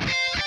you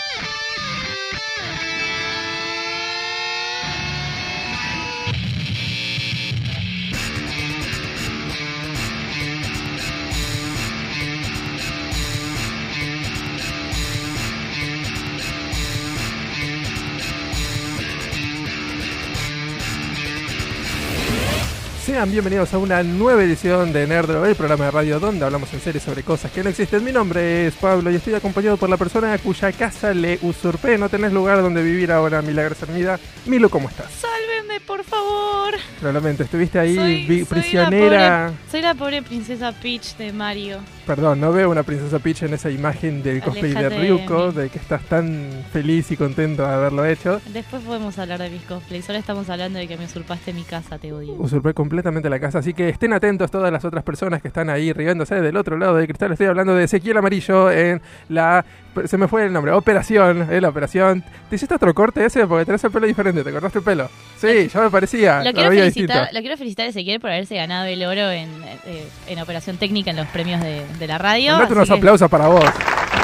Sean bienvenidos a una nueva edición de Nerdro, el programa de radio donde hablamos en series sobre cosas que no existen. Mi nombre es Pablo y estoy acompañado por la persona cuya casa le usurpé. No tenés lugar donde vivir ahora, Milagros Hermida. Milo, ¿cómo estás? Sálvenme, por favor. Probablemente estuviste ahí Soy- vi- soy prisionera. la pobre- soy la pobre princesa Peach de Mario. Perdón, no veo una princesa Peach en esa imagen del cosplay de de Ryuko, mí. de que estás tan feliz y contento de haberlo hecho. Después podemos hablar de mis cosplays. Ahora estamos hablando de que me usurpaste mi casa, te odio. Usurpé completamente la casa, así que estén atentos todas las otras personas que están ahí riéndose del otro lado del cristal. Estoy hablando de Ezequiel Amarillo en la... Se me fue el nombre, Operación, eh, la Operación. ¿Te hiciste otro corte ese? Porque tenés el pelo diferente, ¿te cortaste el pelo? Sí, ya me parecía, Lo quiero, felicitar, lo quiero felicitar a Ezequiel por haberse ganado el oro en, eh, en operación técnica en los premios de, de la radio. Así unos que- aplausos para vos.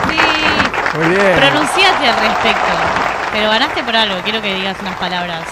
Sí, Muy bien. pronunciate al respecto. Pero ganaste por algo, quiero que digas unas palabras.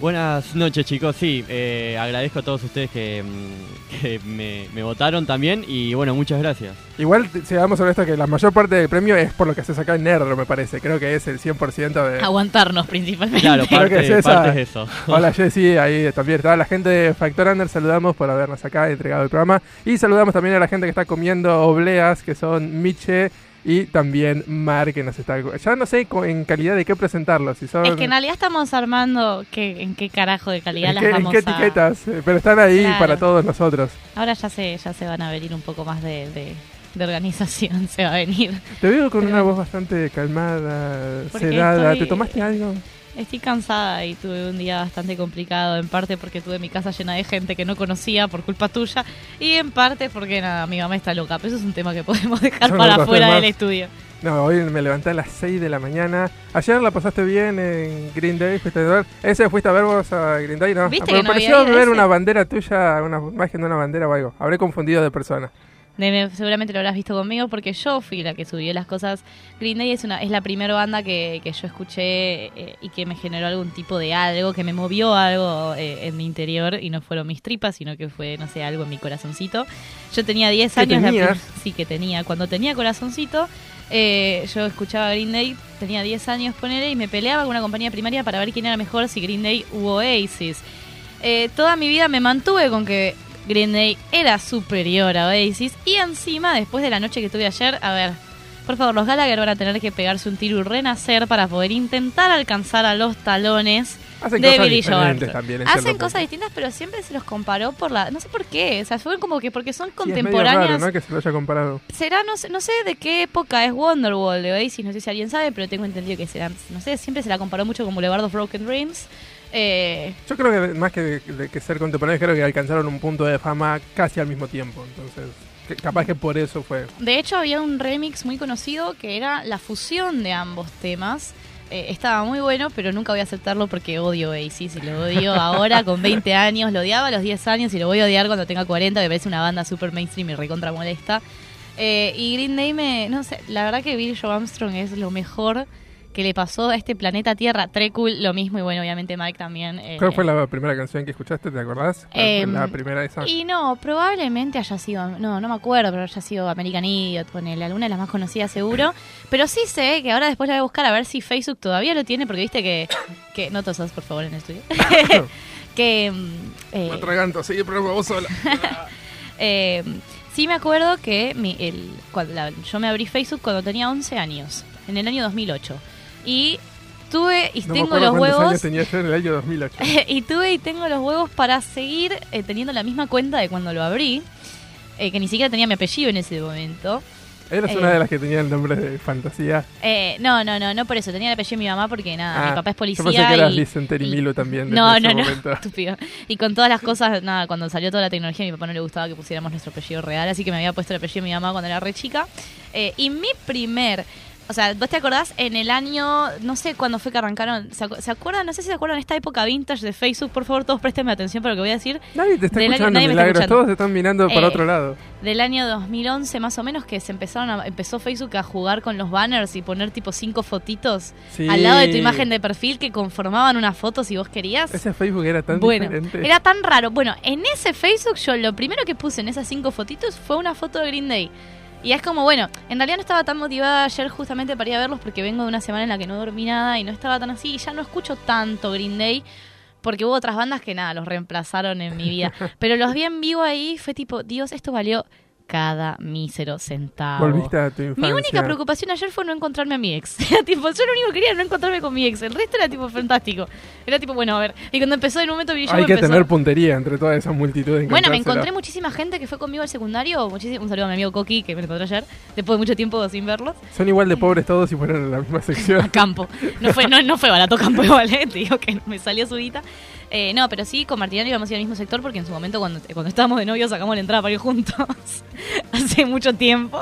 Buenas noches chicos, sí, eh, agradezco a todos ustedes que, mm, que me, me votaron también y bueno, muchas gracias. Igual, t- seamos honestos que la mayor parte del premio es por lo que haces acá en Nerdro, me parece. Creo que es el 100% de... Aguantarnos principalmente. Claro, Creo que parte, es esa. parte es eso. Hola Jessy, ahí también está la gente de Factor Under, saludamos por habernos acá entregado el programa y saludamos también a la gente que está comiendo obleas, que son Miche y también Mar, que nos está... Ya no sé en calidad de qué presentarlos, si son... Es que en realidad estamos armando qué, en qué carajo de calidad ¿En las qué, en vamos qué a... etiquetas, Eh, pero están ahí Claro. para todos nosotros. Ahora ya se, ya se van a venir un poco más de, de, de organización, se va a venir. Te veo con Pero- una voz bastante calmada, sedada. estoy- ¿Te tomaste algo? Estoy cansada y tuve un día bastante complicado, en parte porque tuve mi casa llena de gente que no conocía por culpa tuya y en parte porque nada, mi mamá está loca, pero eso es un tema que podemos dejar para afuera del estudio. No, hoy me levanté a las 6 de la mañana. Ayer la pasaste bien en Green Day, fuiste a ver. ¿Ese fuiste a ver vos a Green Day? No, ¿Viste Pero que me no pareció ver ese? una bandera tuya, una imagen de una bandera o algo. Habré confundido de persona. De- seguramente lo habrás visto conmigo porque yo fui la que subió las cosas. Green Day es una es la primera banda que, que yo escuché eh, y que me generó algún tipo de algo, que me movió algo eh, en mi interior y no fueron mis tripas, sino que fue, no sé, algo en mi corazoncito. Yo tenía 10 ¿Qué años. la sí, que tenía. Cuando tenía corazoncito, eh, yo escuchaba Green Day, tenía 10 años, ponele, y me peleaba con una compañía primaria para ver quién era mejor, si Green Day u Oasis. Toda mi vida me mantuve con que Green Day era superior a Oasis. Y encima, después de la noche que tuve ayer, a ver, por favor, los Gallagher van a tener que pegarse un tiro y renacer para poder intentar alcanzar a los talones Hacen de Billy Joel. Hacen cosas distintas, pero siempre se los comparó por la. No sé por qué. O sea, fue como que porque son Sí, es medio contemporáneas. raro, ¿no? Que se lo haya comparado. Será, no sé, no sé de qué época es Wonderwall de Oasis, no sé si alguien sabe, pero tengo entendido que será, no sé, siempre se la comparó mucho con Boulevard of Broken Dreams. Eh, Yo creo que más que, de, de que ser contemporáneos, creo que alcanzaron un punto de fama casi al mismo tiempo. Entonces, que- capaz que por eso fue. de hecho, había un remix muy conocido que era la fusión de ambos temas. Eh, estaba muy bueno, pero nunca voy a aceptarlo porque odio Oasis y lo odio ahora con 20 años. Lo odiaba a los 10 años y lo voy a odiar cuando tenga 40. Me parece una banda super mainstream y recontra molesta. Eh, y Green Day me. No sé, la verdad que Billy Joe Armstrong es lo mejor que le pasó a este planeta Tierra. Tre cool, lo mismo, y bueno, obviamente Mike también. eh, ¿Cuál fue la primera canción que escuchaste? ¿Te acordás? ¿Cuál fue Em, la primera de esas. Y no, probablemente haya sido, no, no me acuerdo, pero haya sido American Idiot, ponele, alguna de las más conocidas seguro. Pero sí sé que ahora después la voy a buscar a ver si Facebook todavía lo tiene, porque viste que, que no tosas por favor en el estudio. que mm, eh, Me atraganto, sigue pero vos sola. eh, sí me acuerdo que mi- el, cuando la- yo me abrí Facebook cuando tenía 11 años, en el año 2008. Y tuve y No tengo los huevos... años tenía yo en el año 2008. y tuve y tengo los huevos para seguir eh, teniendo la misma cuenta de cuando lo abrí, eh, que ni siquiera tenía mi apellido en ese momento. Eras eh, una de las que tenía el nombre de fantasía. Eh, no, no, no, no por eso, tenía el apellido de mi mamá porque nada, Ah, mi papá es policía. Yo pensé que eras y, Liz Enter y y- Milo también. No, no, no, momento. estúpido. Y con todas las cosas, nada, cuando salió toda la tecnología, a mi papá no le gustaba que pusiéramos nuestro apellido real, así que me había puesto el apellido de mi mamá cuando era re chica. Eh, y mi primer, o sea, ¿vos te acordás? En el año, no sé cuándo fue que arrancaron, ¿se, acu- se acuerdan? No sé si se acuerdan esta época vintage de Facebook, por favor, todos préstenme atención para lo que voy a decir. Nadie te está Del año- escuchando, nadie me está Milagros. escuchando. Todos están mirando para Eh, otro lado. Del año 2011 más o menos que se empezaron a, empezó Facebook a jugar con los banners y poner tipo cinco fotitos Sí. al lado de tu imagen de perfil que conformaban una foto si vos querías. Ese Facebook era tan bueno, diferente. era tan raro. Bueno, en ese Facebook yo lo primero que puse en esas cinco fotitos fue una foto de Green Day. Y es como, bueno, en realidad no estaba tan motivada ayer justamente para ir a verlos porque vengo de una semana en la que no dormí nada y no estaba tan así y ya no escucho tanto Green Day porque hubo otras bandas que nada, los reemplazaron en mi vida. Pero los vi en vivo ahí, fue tipo, Dios, esto valió cada mísero centavo. Volviste a tu infancia. Mi única preocupación ayer fue no encontrarme a mi ex. Era tipo, yo lo único que quería era no encontrarme con mi ex. El resto era tipo fantástico. Era tipo, bueno, a ver. Y cuando empezó el momento Hay que empezó- tener puntería entre toda esa multitud. de Bueno, me encontré muchísima gente que fue conmigo al secundario. Muchísimo, un saludo a mi amigo Coqui, que me encontré ayer, después de mucho tiempo sin verlos. Son igual de pobres todos si fueran en la misma A sección. campo. No fue, no, no fue barato campo igual, ¿eh? Te digo que me salió subita. Eh, no, pero sí, con Martinelli íbamos a ir al mismo sector porque en su momento, cuando, cuando estábamos de novios, sacamos la entrada para ir juntos. Hace mucho tiempo.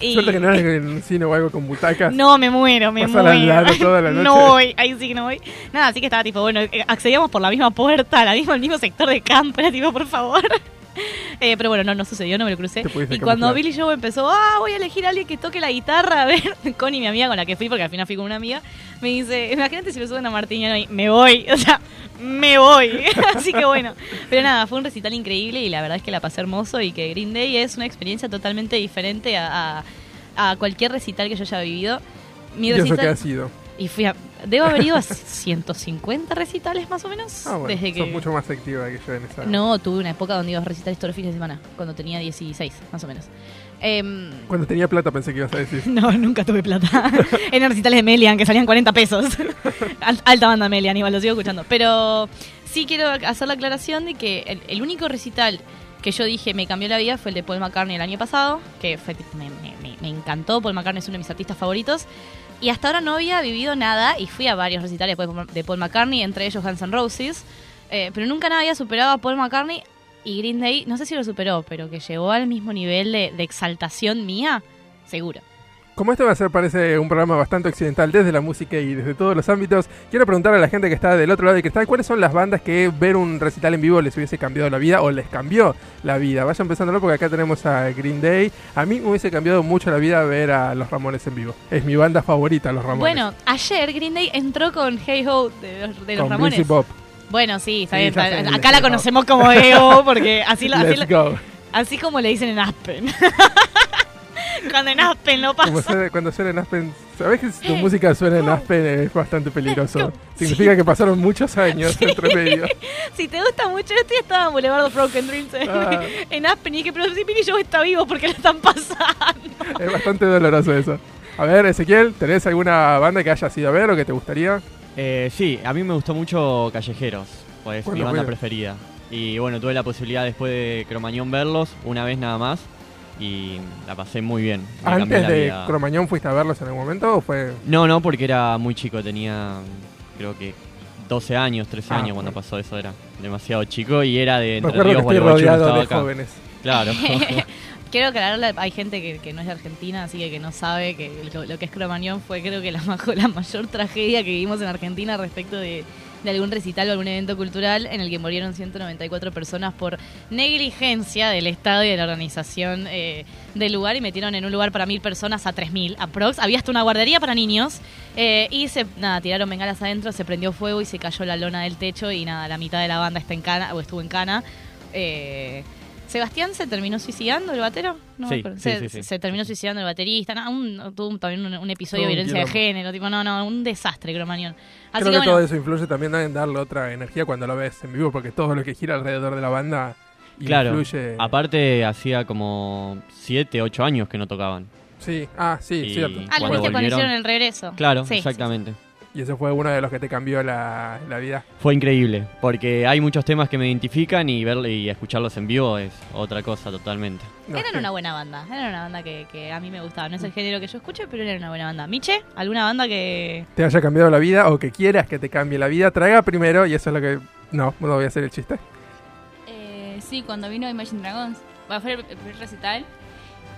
Y... Suerte que no era en un cine o algo con butacas. No, me muero, me muero. toda la noche. No voy, ahí sí que no voy. Nada, así que estaba tipo, bueno, eh, accedíamos por la misma puerta, la misma, al mismo sector de campo, era tipo, por favor. Eh, pero bueno, no, no sucedió, no me lo crucé. Y cuando camuflar. Billy Joe empezó, ah, voy a elegir a alguien que toque la guitarra, a ver, Connie, mi amiga con la que fui, porque al final fui con una amiga, me dice, imagínate si lo suben a Martín y me voy, o sea, me voy. Así que bueno, pero nada, fue un recital increíble y la verdad es que la pasé hermoso y que Green Day es una experiencia totalmente diferente a, a- a cualquier recital que yo haya vivido. Mi ¿Y eso recital- qué ha sido? Y fui a, debo haber ido a 150 recitales más o menos. Ah, bueno, desde que sos mucho más activa que yo en esa. no, tuve una época donde iba a recitales todos los fines de semana, cuando tenía 16, más o menos. Em, Cuando tenía plata pensé que ibas a decir. no, nunca tuve plata. Eran recitales de Melian que salían 40 pesos. Al- Alta banda Melian, igual lo sigo escuchando. Pero sí quiero hacer la aclaración de que el, el único recital que yo dije me cambió la vida fue el de Paul McCartney el año pasado, que fue, me- me- me encantó. Paul McCartney es uno de mis artistas favoritos. Y hasta ahora no había vivido nada y fui a varios recitales de Paul- McCartney, entre ellos Guns N' Roses. eh, pero nunca nada había superado a Paul McCartney y Green Day, no sé si lo superó, pero que llegó al mismo nivel de, de exaltación mía, seguro. Como este va a ser, parece un programa bastante occidental desde la música y desde todos los ámbitos, quiero preguntar a la gente que está del otro lado de cristal cuáles son las bandas que ver un recital en vivo les hubiese cambiado la vida o les cambió la vida. Vayan pensándolo porque acá tenemos a Green Day. A mí me hubiese cambiado mucho la vida ver a los Ramones en vivo. Es mi banda favorita, los Ramones. Bueno, ayer Green Day entró con Hey Ho de los, de los con Ramones. Bob. Bueno, sí, está bien. está- acá la conocemos como Ho porque así, lo- así, lo- así como le dicen en Aspen. Cuando en Aspen lo Como pasa. suena- cuando suena en Aspen, sabes que si tu música suena en Aspen es bastante peligroso. Significa que pasaron muchos años entre medio. Si te gusta mucho esto, ya estaba en Boulevard of Broken Dreams en, Ah. en Aspen y dije, pero si Billy Joe está vivo porque lo están pasando. Es bastante doloroso eso. A ver, Ezequiel, ¿tenés alguna banda que hayas ido a ver o que te gustaría? Eh, sí, a mí me gustó mucho Callejeros, pues es mi banda bueno. preferida. Y bueno, tuve la posibilidad después de Cromañón verlos una vez nada más y la pasé muy bien. me ¿Antes de. Cromañón fuiste a verlos en algún momento o fue...? No, no, porque era muy chico, tenía creo que 12 años, 13 Ah, años cuando bueno. pasó eso, era demasiado chico y era de Entre Recuerdo que Ríos, estoy rodeado de acá. jóvenes. Claro. Quiero aclararle, hay gente que, que no es de Argentina, así que que no sabe que lo, lo que es Cromañón fue creo que la, la mayor tragedia que vivimos en Argentina respecto de, de algún recital o algún evento cultural en el que murieron 194 personas por negligencia del Estado y de la organización eh, del lugar y metieron en un lugar para mil personas a 3.000 aprox. Había hasta una guardería para niños eh, y se nada, tiraron bengalas adentro, se prendió fuego y se cayó la lona del techo y nada, la mitad de la banda está en cana o estuvo en cana. Eh, Sebastián se terminó suicidando, el batero. No, Sí, sí, se, sí, sí. se terminó suicidando el baterista. No, un- tuvo también un, un episodio de violencia de género. Tipo, no, no, un desastre, Cromañón. Así Creo que, que bueno, todo eso influye también en darle otra energía cuando lo ves en vivo, porque todo lo que gira alrededor de la banda Claro, influye. aparte hacía como 7, 8 años que no tocaban. Sí, ah, sí, Y- cierto. Ah, lo viste cuando hicieron el regreso. Claro, Sí, exactamente. Y ese fue uno de los que te cambió la, la vida. Fue increíble, porque hay muchos temas que me identifican y verlo y escucharlos en vivo es otra cosa totalmente. No, Eran sí. una buena banda. Era una banda que, que a mí me gustaba. No es el género que yo escucho, pero era una buena banda. Miche, ¿alguna banda que.? Te haya cambiado la vida o que quieras que te cambie la vida, traiga primero, y eso es lo que. No, no voy a hacer el chiste. Eh, sí, cuando vino Imagine Dragons, va a ser el primer recital.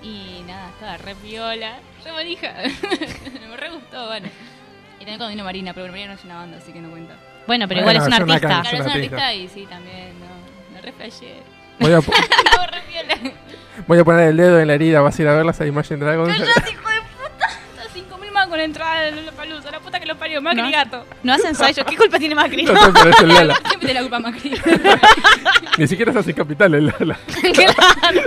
Y nada, estaba re viola, re manija. Me re gustó, bueno. Y también cuando vino Marina, pero Marina no es una banda, así que no cuenta. Bueno, pero Bueno, igual es un es una artista. can- Claro, es una una artista. y sí, también, no. Me re flashé. Voy a, voy a poner el dedo en la herida, vas a ir a verlas a Imagine Dragons. ¡Cállate, hijo de puta! 5.000 más con entrada de la palusa, la puta que lo parió, Macri No. gato. No hacen ensayos. ¿Qué culpa tiene Macri? No pero es el Lala. Siempre la culpa Macri. Ni siquiera es así capital el Lala. Claro.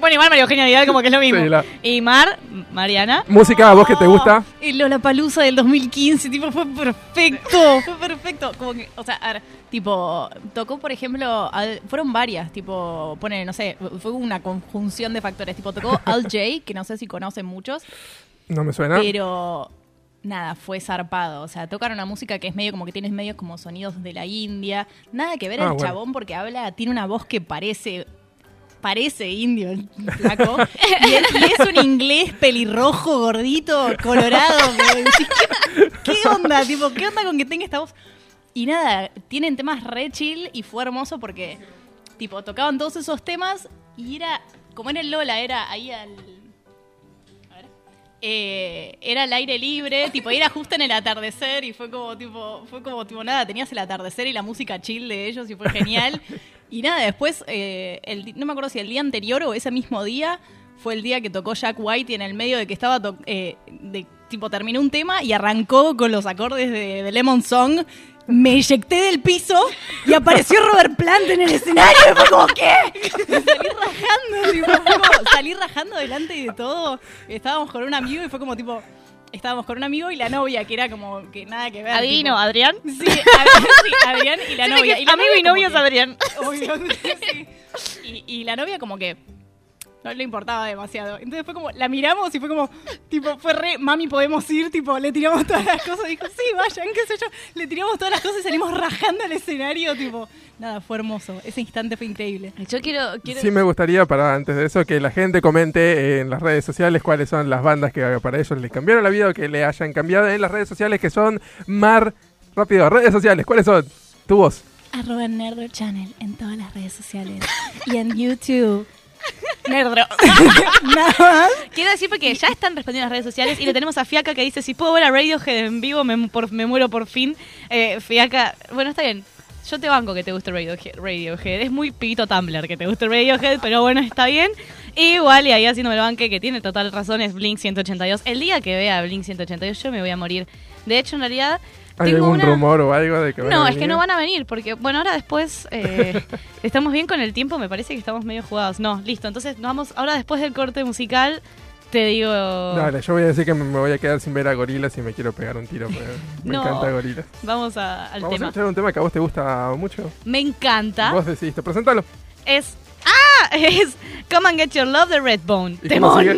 Bueno, igual María Eugenia Vidal como que es lo mismo. Sí, la- Y Mar, Mariana. Música, ¿a vos que te gusta? Y Lola Palusa del 2015, tipo, fue perfecto, fue perfecto. Como que, o sea, a ver, Tipo, tocó, por ejemplo, al- fueron varias, tipo, pone, no sé, fue una conjunción de factores. Tipo, tocó Al J, que no sé si conocen muchos, No me suena. pero nada, fue zarpado. O sea, tocaron una música que es medio como que tienes medio como sonidos de la India. Nada que ver Ah, el bueno. chabón porque habla, tiene una voz que parece. Parece indio el flaco. y, es, y es un inglés pelirrojo, gordito, colorado. que decís, ¿Qué, qué onda? Tipo, ¿qué onda con que tenga esta voz? Y nada, tienen temas re chill y fue hermoso porque, tipo, tocaban todos esos temas y era, como era el Lola, era ahí al... eh, era al aire libre, tipo, era justo en el atardecer y fue como, tipo, fue como, tipo, nada, tenías el atardecer y la música chill de ellos y fue genial. y nada, después, eh, el, no me acuerdo si el día anterior o ese mismo día fue el día que tocó Jack White y en el medio de que estaba, eh, de, tipo, terminó un tema y arrancó con los acordes de, de Lemon Song. Me eyecté del piso y apareció Robert Plant en el escenario. Y fue como, ¿qué? salí rajando, tipo, fue como- salí rajando delante de todo. Estábamos con un amigo y fue como tipo, estábamos con un amigo y la novia, que era como que nada que ver. Adivino, tipo- Adrián. Sí, Ad- sí, Adrián y la novia. Y la amigo y novio es Adrián. Obvio, sí. y, y la novia como que no le importaba demasiado. Entonces fue como, la miramos y fue como, tipo, fue re, mami, podemos ir, tipo, le tiramos todas las cosas. Dijo, sí, vayan, qué sé yo. Le tiramos todas las cosas y salimos rajando al escenario, tipo, nada, fue hermoso. Ese instante fue increíble. Yo quiero, quiero Sí me gustaría, para antes de eso, que la gente comente en las redes sociales cuáles son las bandas que para ellos les cambiaron la vida o que le hayan cambiado en las redes sociales, que son Mar... Rápido, redes sociales, ¿cuáles son? Tu voz. Arroba Nerdro Channel en todas las redes sociales. y en YouTube. Nerdro. Nada más. Quiero decir porque ya están respondiendo en las redes sociales y le tenemos a Fiaca que dice, si puedo ver a Radiohead en vivo, me, por- me muero por fin. Eh, Fiaca, bueno, está bien. Yo te banco que te guste Radiohead, Radiohead. Es muy pibito Tumblr que te guste Radiohead, pero bueno, está bien. Igual, y ahí haciéndome el banque, que tiene total razón, es Blink 182. El día que vea Blink 182 yo me voy a morir. De hecho, en realidad... ¿Hay algún una- rumor o algo de que van No, a es que venir? no van a venir, porque, bueno, ahora después eh, estamos bien con el tiempo, me parece que estamos medio jugados. No, listo, entonces nos vamos, ahora después del corte musical, te digo... Dale, yo voy a decir que me voy a quedar sin ver a gorilas y me quiero pegar un tiro. porque Me No. encanta gorilas. Vamos a- al Vamos a tema. escuchar un tema que a vos te gusta mucho. Me encanta. Vos decidiste, presentalo. Es... ¡Ah! Es Come and Get Your Love de Redbone. ¿Y cómo ¡Temón!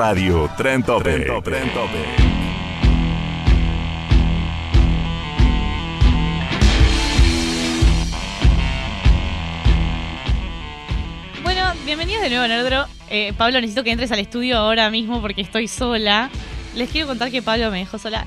Radio Tren Topic. Tren Topic. Bueno, bienvenidos de nuevo, Nerdro. Eh, Pablo, necesito que entres al estudio ahora mismo porque estoy sola. Les quiero contar que Pablo me dejó sola.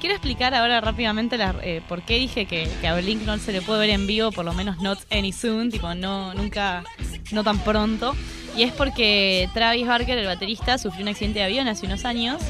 Quiero explicar ahora rápidamente eh, por qué dije que, que a Blink no se le puede ver en vivo, por lo menos not any soon, tipo no nunca, no tan pronto. Y es porque Travis Barker, el baterista, sufrió un accidente de avión hace unos años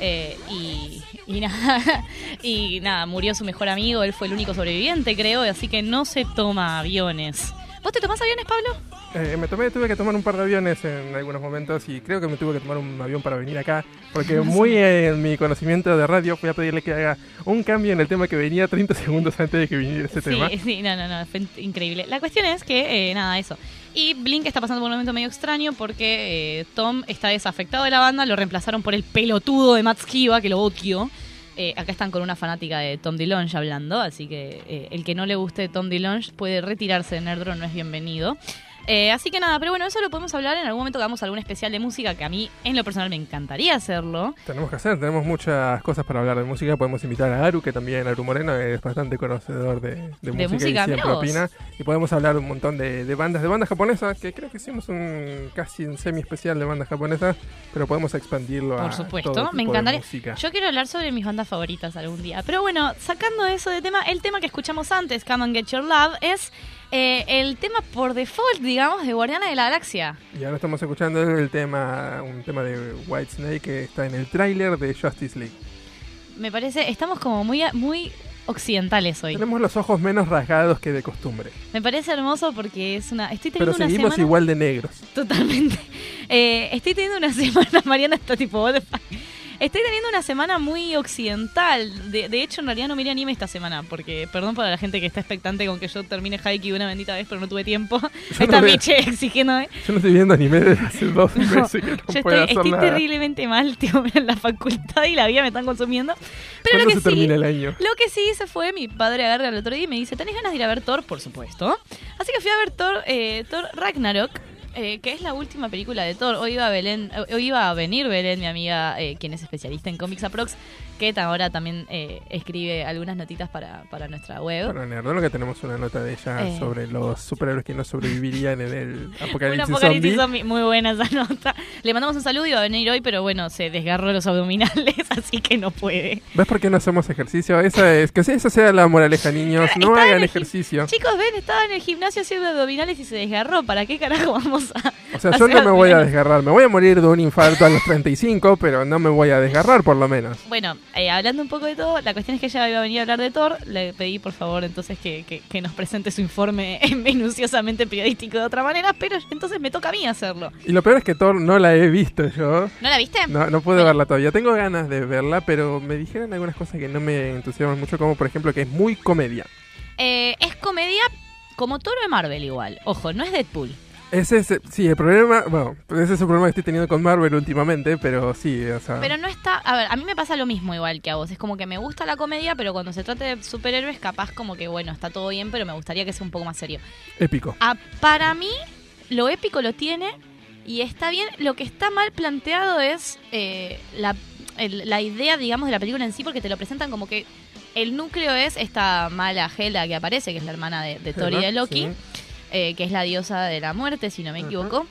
eh, y, y nada, y nada, murió su mejor amigo, él fue el único sobreviviente, creo, así que no se toma aviones. ¿Vos te tomás aviones, Pablo? Eh, me tomé, tuve que tomar un par de aviones en algunos momentos y creo que me tuve que tomar un avión para venir acá, porque muy eh, en mi conocimiento de radio fui a pedirle que haga un cambio en el tema que venía 30 segundos antes de que viniera ese tema. Sí, sí, no, no, no, fue increíble. La cuestión es que, eh, nada, eso. Y Blink está pasando por un momento medio extraño porque eh, Tom está desafectado de la banda, lo reemplazaron por el pelotudo de Matt Skiba, que lo odio. Eh, acá están con una fanática de Tom DeLonge hablando, así que eh, el que no le guste Tom DeLonge puede retirarse de Nerdro, no es bienvenido. Eh, así que nada, pero bueno, eso lo podemos hablar en algún momento que hagamos algún especial de música que a mí en lo personal me encantaría hacerlo. Tenemos que hacer, tenemos muchas cosas para hablar de música. Podemos invitar a Aru, que también Aru Moreno es bastante conocedor de, de música, música, y siempre opina. Y podemos hablar un montón de, de bandas, de bandas japonesas, que creo que hicimos un casi un semi especial de bandas japonesas, pero podemos expandirlo a Por supuesto, todo me tipo de encantaría. Yo quiero hablar sobre mis bandas favoritas algún día. Pero bueno, sacando eso de tema, el tema que escuchamos antes, Come and Get Your Love, es eh, el tema por default, digamos, de Guardiana de la Galaxia. Y ahora estamos escuchando el tema, un tema de Whitesnake que está en el tráiler de Justice League. Me parece, estamos como muy, muy occidentales hoy. Tenemos los ojos menos rasgados que de costumbre, Me parece hermoso porque es una. Estoy pero teniendo una seguimos semana. igual de negros. Totalmente. Eh, estoy teniendo una semana, Mariana está tipo, what the fuck? Estoy teniendo una semana muy occidental. De, de hecho, en realidad no miré anime esta semana, porque, perdón para la gente que está expectante con que yo termine Haikyuu una bendita vez, pero no tuve tiempo. Está no Miche exigiéndome. Yo no estoy viendo anime desde hace dos No, meses que no yo puedo estoy, hacer estoy nada. terriblemente mal, tío, en la facultad y la vida me están consumiendo. Pero lo ¿Cuándo que se sí, termina el año? lo que sí hice fue, mi padre agarra el otro día y me dice, ¿tenés ganas de ir a ver Thor? Por supuesto. Así que fui a ver Thor, eh, Thor Ragnarok, eh, que es la última película de Thor. Hoy iba a, Belén, eh, hoy iba a venir Belén, mi amiga, eh, quien es especialista en cómics aprox, que ahora también eh, escribe algunas notitas para, para nuestra web. Para Nerdolo que tenemos una nota de ella Eh. sobre los superhéroes que no sobrevivirían en el apocalipsis, apocalipsis zombie. Muy buena esa nota. Le mandamos un saludo, iba a venir hoy, pero bueno, se desgarró los abdominales, así que no puede. ¿Ves por qué no hacemos ejercicio? Esa es, que esa sea la moraleja, niños. No hagan ejercicio. Chicos, ven, estaba en el gimnasio haciendo abdominales y se desgarró. ¿Para qué carajo vamos a.? O sea, yo no me voy a desgarrar. Me voy a morir de un infarto a los 35, pero no me voy a desgarrar por lo menos. Bueno, eh, hablando un poco de todo, la cuestión es que ella iba a venir a hablar de Thor. Le pedí, por favor, entonces que, que- que nos presente su informe minuciosamente periodístico de otra manera, pero entonces me toca a mí hacerlo. Y lo peor es que Thor no la he visto yo. ¿No la viste? No, no Bueno. verla todavía. Tengo ganas de verla, pero me dijeron algunas cosas que no me entusiasman mucho, como por ejemplo que es muy comedia. Eh, es comedia como Toro de Marvel igual. Ojo, no es Deadpool. Ese es, sí, el problema, bueno, ese es el problema que estoy teniendo con Marvel últimamente, pero sí, o sea... Pero no está. A ver, a mí me pasa lo mismo igual que a vos. Es como que me gusta la comedia, pero cuando se trata de superhéroes, capaz como que bueno, está todo bien, pero me gustaría que sea un poco más serio. épico. Ah, para mí, lo épico lo tiene y está bien. Lo que está mal planteado es eh, la, el- la idea, digamos, de la película en sí, porque te lo presentan como que el núcleo es esta mala Hela que aparece, que es la hermana de, de Thor y de Loki, Sí. Eh, que es la diosa de la muerte, si no me equivoco.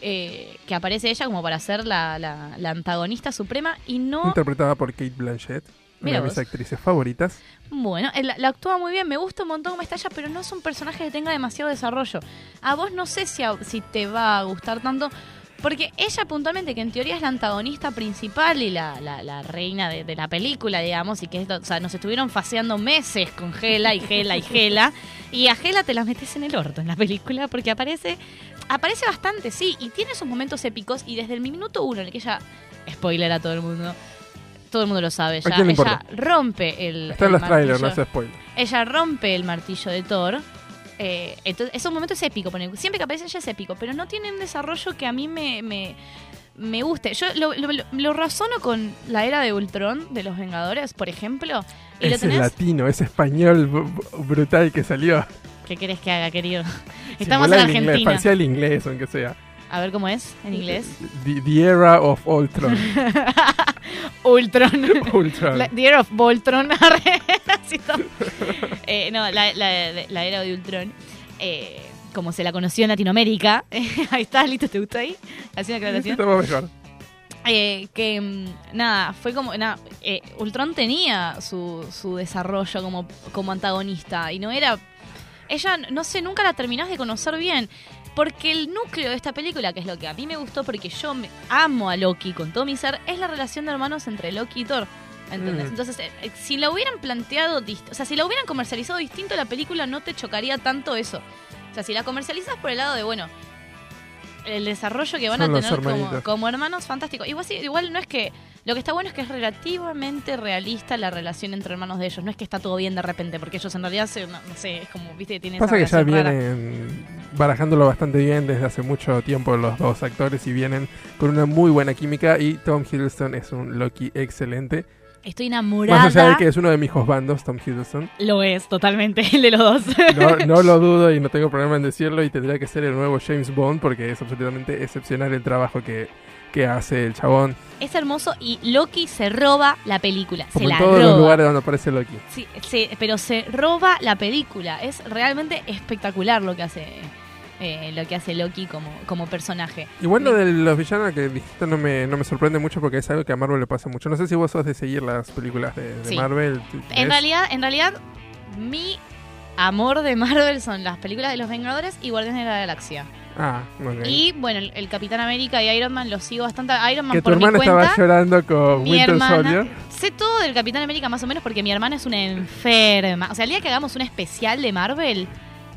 eh, que aparece ella como para ser la, la- la antagonista suprema y no Interpretada por Kate Blanchett, Mira una de mis actrices favoritas. Bueno, la actúa muy bien, me gusta un montón cómo está ella, pero no es un personaje que tenga demasiado desarrollo. A vos no sé si, a- si te va a gustar tanto, porque ella puntualmente, que en teoría es la antagonista principal y la, la- la reina de, de la película, digamos, y que es, o sea, nos estuvieron faseando meses con Gela y Gela y Gela, y a Gela te la metes en el orto en la película, porque aparece, aparece bastante, sí, y tiene sus momentos épicos, y desde el minuto uno en el que ella, spoiler a todo el mundo, todo el mundo lo sabe, ya, ella importa? rompe el... Está en el los trailers, no es spoiler. Ella rompe el martillo de Thor. Eh, entonces, ese momento es épico. Siempre que aparece ella es épico, pero no tiene un desarrollo que a mí me, me, me guste. Yo lo, lo- lo- lo razono con la era de Ultron de los Vengadores, por ejemplo. Y lo Ese tenés. latino, ese español brutal que salió. ¿Qué querés que haga, querido? Estamos en volá el inglés, Argentina. el inglés, aunque sea. A ver cómo es en inglés. The, the Era of Ultron. Ultron. Ultron. La- The Era of Voltron. Eh, no, la, la- la era de Ultron. eh, como se la conoció en Latinoamérica. ahí está, listo, ¿te gustó ahí? Así una aclaración. Mejor. Eh, que mm, nada, fue como. Nada, eh, Ultron tenía su, su desarrollo como, como antagonista. Y no era. Ella, no sé, nunca la terminás de conocer bien. Porque el núcleo de esta película, que es lo que a mí me gustó, porque yo me amo a Loki con todo mi ser, es la relación de hermanos entre Loki y Thor. ¿Entendés? Mm. Entonces, eh, eh, si la hubieran planteado, o sea, si la hubieran comercializado distinto la película, no te chocaría tanto eso. O sea, si la comercializas por el lado de, bueno, el desarrollo que van Son a tener como, hermanos, fantástico. Igual, sí, igual no es que. Lo que está bueno es que es relativamente realista la relación entre hermanos de ellos. No es que está todo bien de repente, porque ellos en realidad, se, no, no sé, es como, viste, tienen Pasa que esa ya relación rara. vienen barajándolo bastante bien desde hace mucho tiempo los dos actores y vienen con una muy buena química y Tom Hiddleston es un Loki excelente. Estoy enamorada. Más allá de que es uno de mis bandos, Tom Hiddleston. Lo es, totalmente, el de los dos. No, no lo dudo y no tengo problema en decirlo y tendría que ser el nuevo James Bond porque es absolutamente excepcional el trabajo que, que hace el chabón. es hermoso y Loki se roba la película. Como se en la todos roba. los lugares donde aparece Loki. Sí, sí, pero se roba la película. Es realmente espectacular lo que hace eh, lo que hace Loki como, como personaje. Igual lo Me- de los villanos que dijiste no me, no me sorprende mucho porque es algo que a Marvel le pasa mucho. No sé si vos sos de seguir las películas de, de Sí. Marvel. En realidad, en realidad, mi amor de Marvel son las películas de los Vengadores y Guardianes de la Galaxia. Ah, ok. Y bueno, el, el Capitán América y Iron Man los sigo bastante. Iron Man que tu por mi hermana cuenta. estaba llorando con mi Winter hermana. Soldier. Sé todo del Capitán América más o menos porque mi hermana es una enferma. O sea, el día que hagamos un especial de Marvel,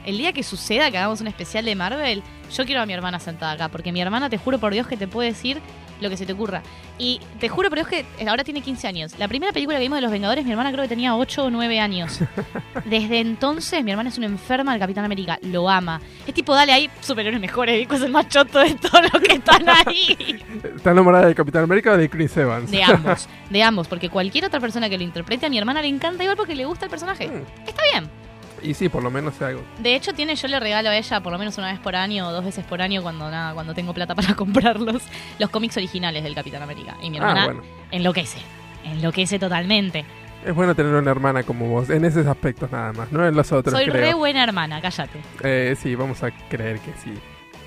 el día que suceda que hagamos un especial de Marvel, yo quiero a mi hermana sentada acá. Porque mi hermana, te juro por Dios, que te puede decir lo que se te ocurra. Y te juro por Dios que ahora tiene 15 años. La primera película que vimos de los Vengadores, mi hermana creo que tenía 8 o 9 años. Desde entonces, mi hermana es una enferma del Capitán América. Lo ama. Es tipo, dale ahí superhéroes mejores. Dico, es el más choto de todos los que están ahí. ¿Está enamorada de Capitán América o de Chris Evans? De ambos, de ambos, porque cualquier otra persona que lo interprete a mi hermana le encanta igual porque le gusta el personaje. Mm. Está bien. Y sí, por lo menos algo. De hecho, tiene, yo le regalo a ella por lo menos una vez por año o dos veces por año cuando nada, cuando tengo plata para comprarlos, los cómics originales del Capitán América. Y mi hermana Ah, bueno. enloquece. Enloquece totalmente. Es bueno tener una hermana como vos, en esos aspectos nada más, no en los otros, Soy re creo. buena hermana, cállate. Eh, sí, vamos a creer que sí.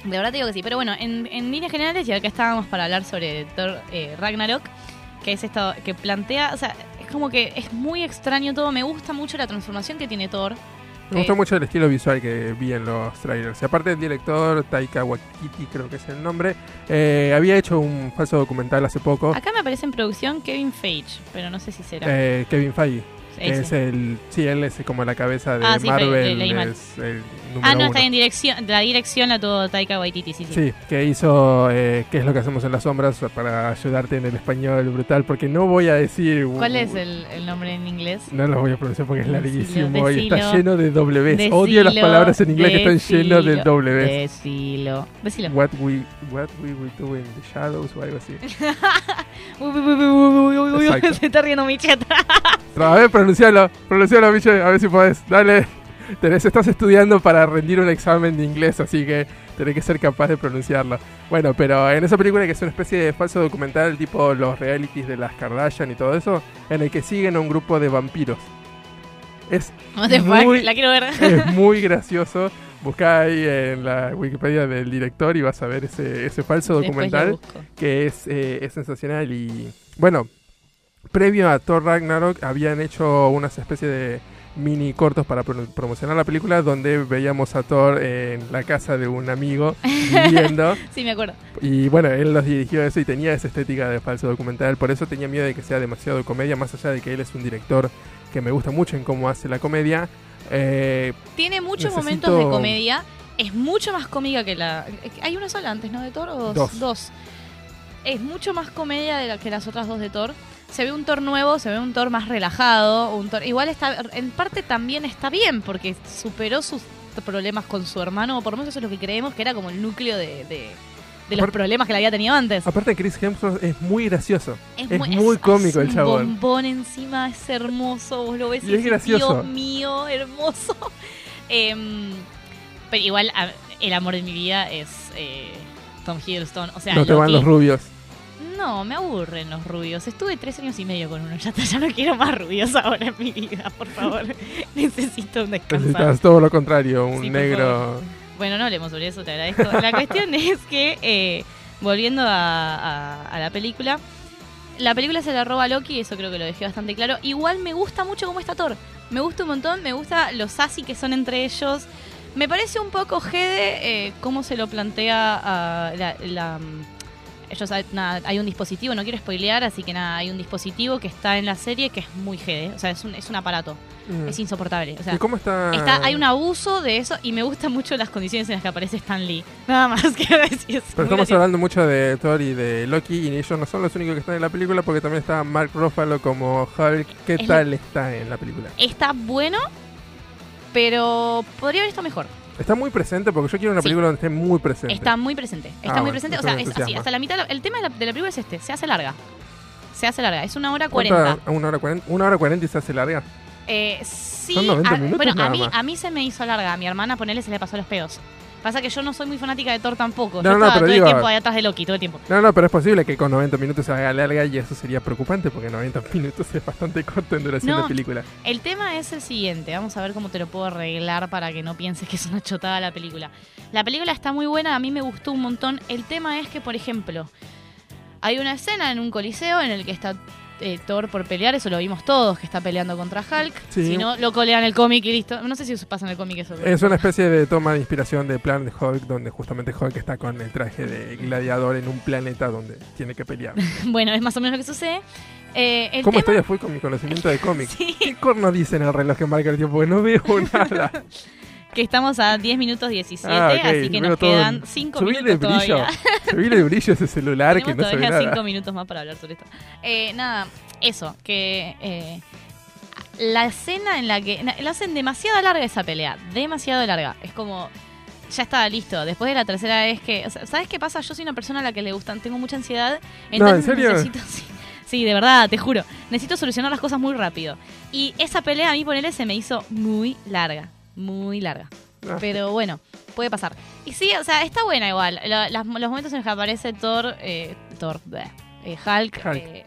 De verdad te digo que sí. Pero bueno, en, en líneas generales, y acá estábamos para hablar sobre Thor eh, Ragnarok, que es esto que plantea, o sea, es como que es muy extraño todo. Me gusta mucho la transformación que tiene Thor. Me gustó mucho el estilo visual que vi en los trailers. Y aparte el director, Taika Waititi creo que es el nombre, eh, había hecho un falso documental hace poco. Acá me aparece en producción Kevin Feige, pero no sé si será. Eh, Kevin Feige. Ese. Es el, sí, él es como la cabeza de Ah, sí, Marvel. le- mal. es el número Ah, no, uno. está en dirección. La dirección la tuvo Taika Waititi, sí, sí. Sí, que hizo eh, qué es lo que hacemos en las sombras para ayudarte en el español brutal, porque no voy a decir... ¿Cuál es el, el nombre en inglés? No lo voy a pronunciar porque es Decilo, larguísimo y está decilo. lleno de. Decilo, Odio las palabras en inglés que están decilo, llenas de Ws. Decilo. Decilo. What we, what we will do in the shadows o algo así. Uy, uy, uy, uy, uy, uy, uy. Se está riendo mi chat. Pero, a ver, pronuncialo, pronuncialo, a ver si podés. Dale. Tenés, estás estudiando para rendir un examen de inglés, así que tenés que ser capaz de pronunciarlo. Bueno, pero en esa película que es una especie de falso documental tipo los realities de las Kardashian y todo eso, en el que siguen a un grupo de vampiros. Es Muy- la quiero ver. es muy gracioso. Buscá ahí en la Wikipedia del director y vas a ver ese, ese falso documental que es, eh, es sensacional y bueno, previo a Thor Ragnarok habían hecho unas especie de mini cortos para pro- promocionar la película donde veíamos a Thor en la casa de un amigo viviendo Sí, me acuerdo. y bueno, él los dirigió eso y tenía esa estética de falso documental, por eso tenía miedo de que sea demasiado comedia, más allá de que él es un director que me gusta mucho en cómo hace la comedia. Eh, Tiene muchos Necesito- momentos de comedia. Es mucho más cómica que la. Hay una sola antes, ¿no? De Thor o dos. Dos. Es mucho más comedia de la que las otras dos de Thor. Se ve un Thor nuevo, se ve un Thor más relajado. Un Thor... Igual está. En parte también está bien, porque superó sus problemas con su hermano, o por lo menos eso es lo que creemos que era como el núcleo de, de, de los Aparte- problemas que le había tenido antes. aparte Chris Hemsworth es muy gracioso. es muy cómico el un chabón. bombón encima, es hermoso, vos lo ves Y es gracioso. Dios mío, hermoso. Em, pero igual, el amor de mi vida es eh, Tom Hiddleston. O sea, no te van los rubios. No, me aburren los rubios. Estuve tres años y medio con uno. Ya, está, ya no quiero más rubios ahora en mi vida, por favor. Necesito un descansar. Necesitas todo lo contrario, un Sí, negro. Bueno, no hablemos sobre eso, te agradezco. La cuestión es que, eh, volviendo a, a- a la película, la película se la roba a Loki, eso creo que lo dejé bastante claro. Igual me gusta mucho cómo está Thor. Me gusta un montón, me gusta los sassy que son entre ellos. Me parece un poco jede eh, cómo se lo plantea la, mm, ellos, hay- nada, hay un dispositivo, no quiero spoilear, así que nada, hay un dispositivo que está en la serie que es muy jede. O sea, es un, es un aparato. Mm. Es insoportable. O sea, ¿Y cómo está? Está, hay un abuso de eso y me gustan mucho las condiciones en las que aparece Stan Lee. Nada más quiero decir. es Pero estamos gracioso. hablando mucho de Thor y de Loki y ellos no son los únicos que están en la película porque también está Mark Ruffalo como Hulk. ¿Qué Es tal está en la película? Está bueno, pero podría haber estado mejor. Está muy presente porque yo quiero una Sí. película donde esté muy presente. Está muy presente. Está Ah, muy bueno, presente. O sea, es así. Hasta la mitad. El tema de la, de la película es este: se hace larga. Se hace larga. Es una hora cuarenta. ¿Una hora cuarenta? ¿Una hora cuarenta y se hace larga? Eh, sí, Son 90 a- minutos bueno, a mí, más. a mí se me hizo larga. A mi hermana, ponele, se le pasó los pedos. Pasa que yo no soy muy fanática de Thor tampoco. No, yo no, estaba pero todo digo- el tiempo ahí atrás de Loki, todo el tiempo. No, no, pero es posible que con 90 minutos se haga larga y eso sería preocupante porque 90 minutos es bastante corto en duración No. de película. El tema es el siguiente, vamos a ver cómo te lo puedo arreglar para que no pienses que es una chotada la película. La película está muy buena, a mí me gustó un montón. El tema es que, por ejemplo, hay una escena en un coliseo en el que está eh, Thor por pelear, eso lo vimos todos, que está peleando contra Hulk. Sí. Si no, lo colean el cómic y listo. No sé si eso pasa en el cómic eso. pero- Es una especie de toma de inspiración de Planet Hulk donde justamente Hulk está con el traje de gladiador en un planeta donde tiene que pelear. Bueno, es más o menos lo que sucede. Eh, el ¿Cómo tema- estoy full con mi conocimiento de cómics? Sí. ¿Qué corno dice en el reloj que marca el tiempo? Porque no veo nada. Que estamos a 10 minutos 17, Ah, ok, así que veo nos quedan en- 5 Subile minutos brillo. todavía. Subile brillo ese celular que no se ve todavía nada. cinco minutos más para hablar sobre esto. Eh, nada, eso, que eh, la escena en la que... na- La hacen demasiado larga esa pelea, demasiado larga. Es como... Ya está, listo. Después de la tercera vez que... o sea, ¿Sabes qué pasa? Yo soy una persona a la que le gustan, tengo mucha ansiedad. No, ¿en Entonces serio? necesito... Sí, sí, de verdad, te juro. Necesito solucionar las cosas muy rápido. Y esa pelea a mí, ponele, se me hizo muy larga. Muy larga. Ah. Pero bueno, puede pasar. Y sí, o sea, está buena igual. La- las- los momentos en los que aparece Thor, eh, Thor, bleh, eh, Hulk, Hulk. eh,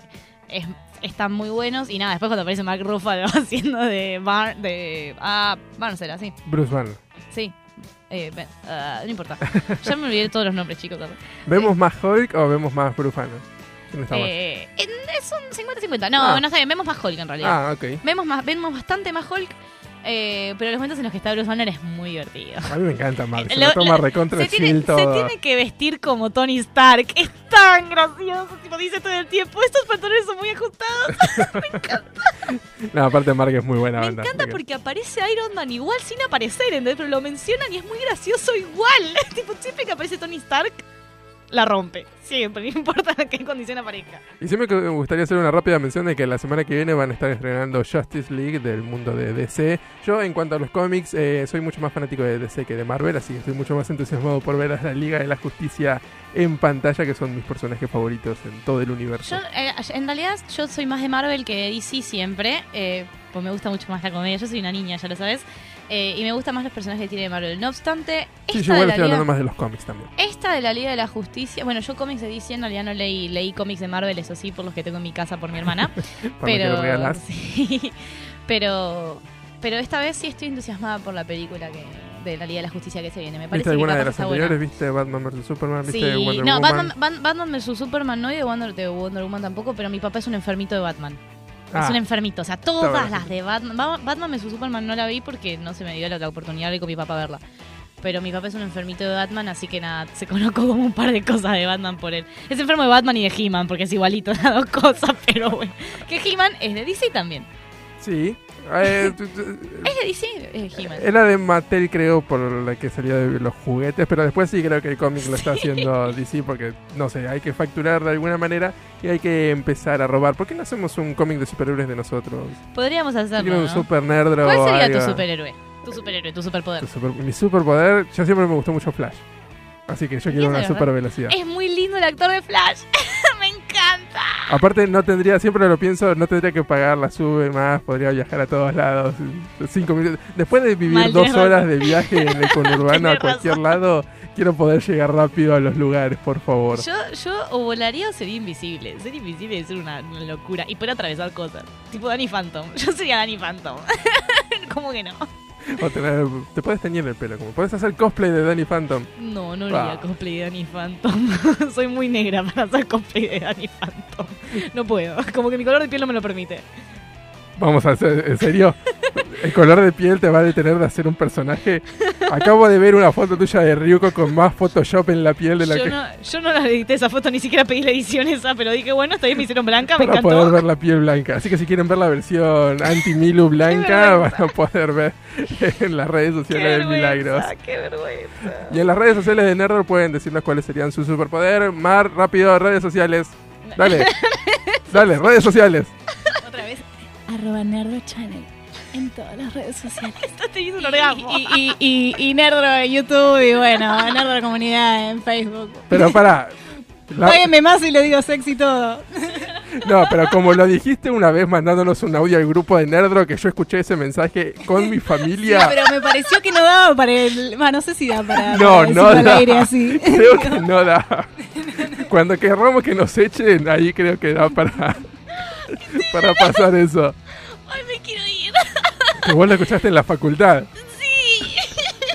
es- están muy buenos. Y nada, después cuando aparece Mark Ruffalo haciendo de Bar, de ah, Barnes era así, Bruce Banner. sí. Eh, ben- ah, no importa. Ya me olvidé todos los nombres, chicos. ¿Vemos más Hulk o vemos más Bruce Banner? ¿Quién está más? Eh, en- es un 50-50. No, Ah. no está bien. Vemos más Hulk en realidad. Ah, ok. Vemos, más, vemos bastante más Hulk. Eh, pero los momentos en los que está Bruce Banner es muy divertido. A mí me encanta Mark. Se Lo- lo toma recontra se, tiene, chill se todo. tiene que vestir como Tony Stark. Es tan gracioso. Tipo, dice todo el tiempo: Estos pantalones son muy ajustados. No, aparte Mark es muy buena Me banda. encanta porque aparece Iron Man igual sin aparecer, ¿entendés? Pero lo mencionan y es muy gracioso igual. tipo, siempre que aparece Tony Stark, la rompe. Siempre, no importa en qué condición aparezca. Y siempre me gustaría hacer una rápida mención de que la semana que viene van a estar estrenando Justice League del mundo de DC. Yo, en cuanto a los cómics, eh, soy mucho más fanático de DC que de Marvel, así que estoy mucho más entusiasmado por ver a la Liga de la Justicia en pantalla, que son mis personajes favoritos en todo el universo. Yo, eh, en realidad, yo soy más de Marvel que de DC siempre. Eh, pues me gusta mucho más la comedia. Yo soy una niña, ya lo sabes. Eh, y me gustan más los personajes que tiene Marvel. No obstante, sí, esta, yo de la estoy Liga, hablando más de los cómics también. esta de la Liga de la Justicia. Bueno, yo cómics de DC en realidad no leí. Leí cómics de Marvel, eso sí, por los que tengo en mi casa por mi hermana. Que pero sí, pero pero esta vez sí estoy entusiasmada por la película que de la Liga de la Justicia que se viene. Me parece ¿Viste que alguna capaz de las está buena. anteriores? ¿Viste Batman vs Superman? ¿Viste Sí, Wonder no, Woman? Batman, Bat- Batman vs Superman no y de Wonder, de Wonder Woman tampoco, pero mi papá es un enfermito de Batman. Es Ah, un enfermito, o sea, todas las de Batman. Ba- Batman vs Superman no la vi porque no se me dio la, la oportunidad de con mi papá a verla. Pero mi papá es un enfermito de Batman, así que nada, se conozco como un par de cosas de Batman por él. Es enfermo de Batman y de He-Man, porque es igualito las dos cosas, pero bueno. Que He-Man es de DC también. Sí. Eh, ¿Es DC? Es He-Man. Era de Mattel, creo, por la que salía de los juguetes, pero después sí creo que el cómic lo está haciendo DC porque, no sé, hay que facturar de alguna manera y hay que empezar a robar. ¿Por qué no hacemos un cómic de superhéroes de nosotros? Podríamos hacerlo, quiero un ¿no? super nerdro. ¿Cuál sería algo. tu superhéroe? Tu superhéroe, tu superpoder. Tu super- mi superpoder, yo siempre me gustó mucho Flash. Así que yo quiero una super velocidad. Es muy lindo el actor de Flash. Aparte, no tendría, siempre lo pienso, no tendría que pagar la sube más, podría viajar a todos lados. Cinco minutos. Después de vivir Mal, dos horas razón. de viaje en el conurbano a cualquier razón. lado, quiero poder llegar rápido a los lugares, por favor. Yo, yo o volaría o sería invisible. Ser invisible es una, una locura. Y poder atravesar cosas. Tipo Danny Phantom. Yo sería Danny Phantom. ¿Cómo que no? O tener, te puedes teñir el pelo, como puedes hacer cosplay de Danny Phantom. No, no haría Ah. cosplay de Danny Phantom. Soy muy negra para hacer cosplay de Danny Phantom. No puedo. Como que mi color de piel no me lo permite. Vamos a hacer, en serio, el color de piel te va a detener de hacer un personaje. Acabo de ver una foto tuya de Ryuko con más Photoshop en la piel de la Yo que no, yo no la edité esa foto, ni siquiera pedí la edición esa, pero dije, bueno, esta vez me hicieron blanca, me para encantó. poder ver la piel blanca. Así que si quieren ver la versión anti-Milu blanca, van a poder ver en las redes sociales de Milagros. qué vergüenza. Y en las redes sociales de Nerdor pueden decirnos cuáles serían su superpoder. Mar, rápido, redes sociales. Dale. Dale, redes sociales. Otra vez. Arroba Nerdo Channel en todas las redes sociales. Estás teniendo un orgasmo. Y, y, y, y Nerdro en YouTube y bueno, Nerdro Comunidad en Facebook. Pero para. Páguenme más y le digo sexy todo. No, pero como lo dijiste una vez mandándonos un audio al grupo de Nerdro, que yo escuché ese mensaje con mi Sí, familia. pero me pareció que no daba para el. Bueno, no sé si da para. No, para no da. aire así. Creo que no da. Cuando querramos que nos echen, ahí creo que da para, para pasar eso. Ay, me quiero. Que vos lo escuchaste en la facultad. Sí.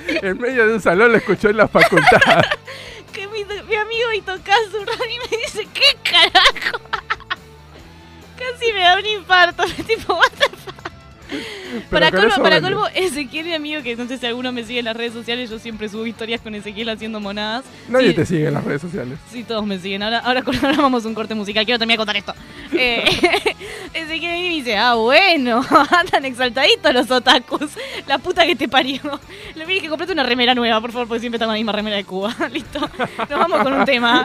En medio de un salón lo escuchó en la facultad. que mi, mi amigo Ito Kazura y me dice, ¿qué carajo? Casi me da un infarto. tipo, what the fuck? Para colmo, para colmo, Ezequiel, mi amigo, que no sé si alguno me sigue en las redes sociales, yo siempre subo historias con Ezequiel haciendo monadas. Nadie Sí, te sigue en las redes sociales. Sí, todos me siguen. Ahora, ahora, ahora vamos a un corte musical. Quiero terminar de contar esto. Eh, Ezequiel me dice, ah, bueno, andan exaltaditos los otakus. La puta que te parió. Le dije que comprate una remera nueva, por favor, porque siempre está con la misma remera de Cuba. Listo. Nos vamos con un tema.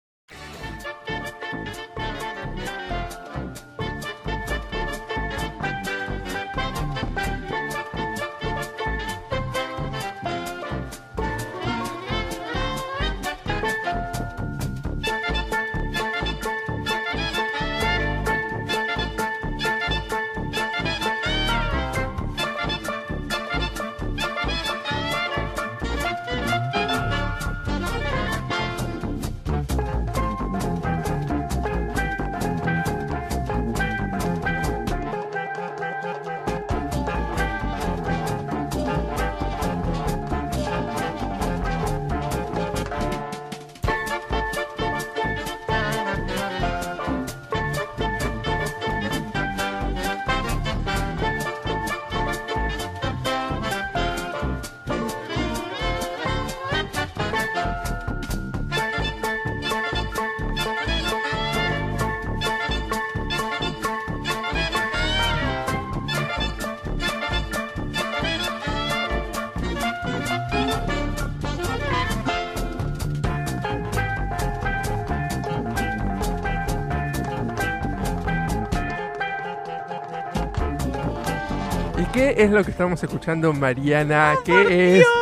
¿Y qué es lo que estamos escuchando, Mariana? ¿Qué Por es? Dios, es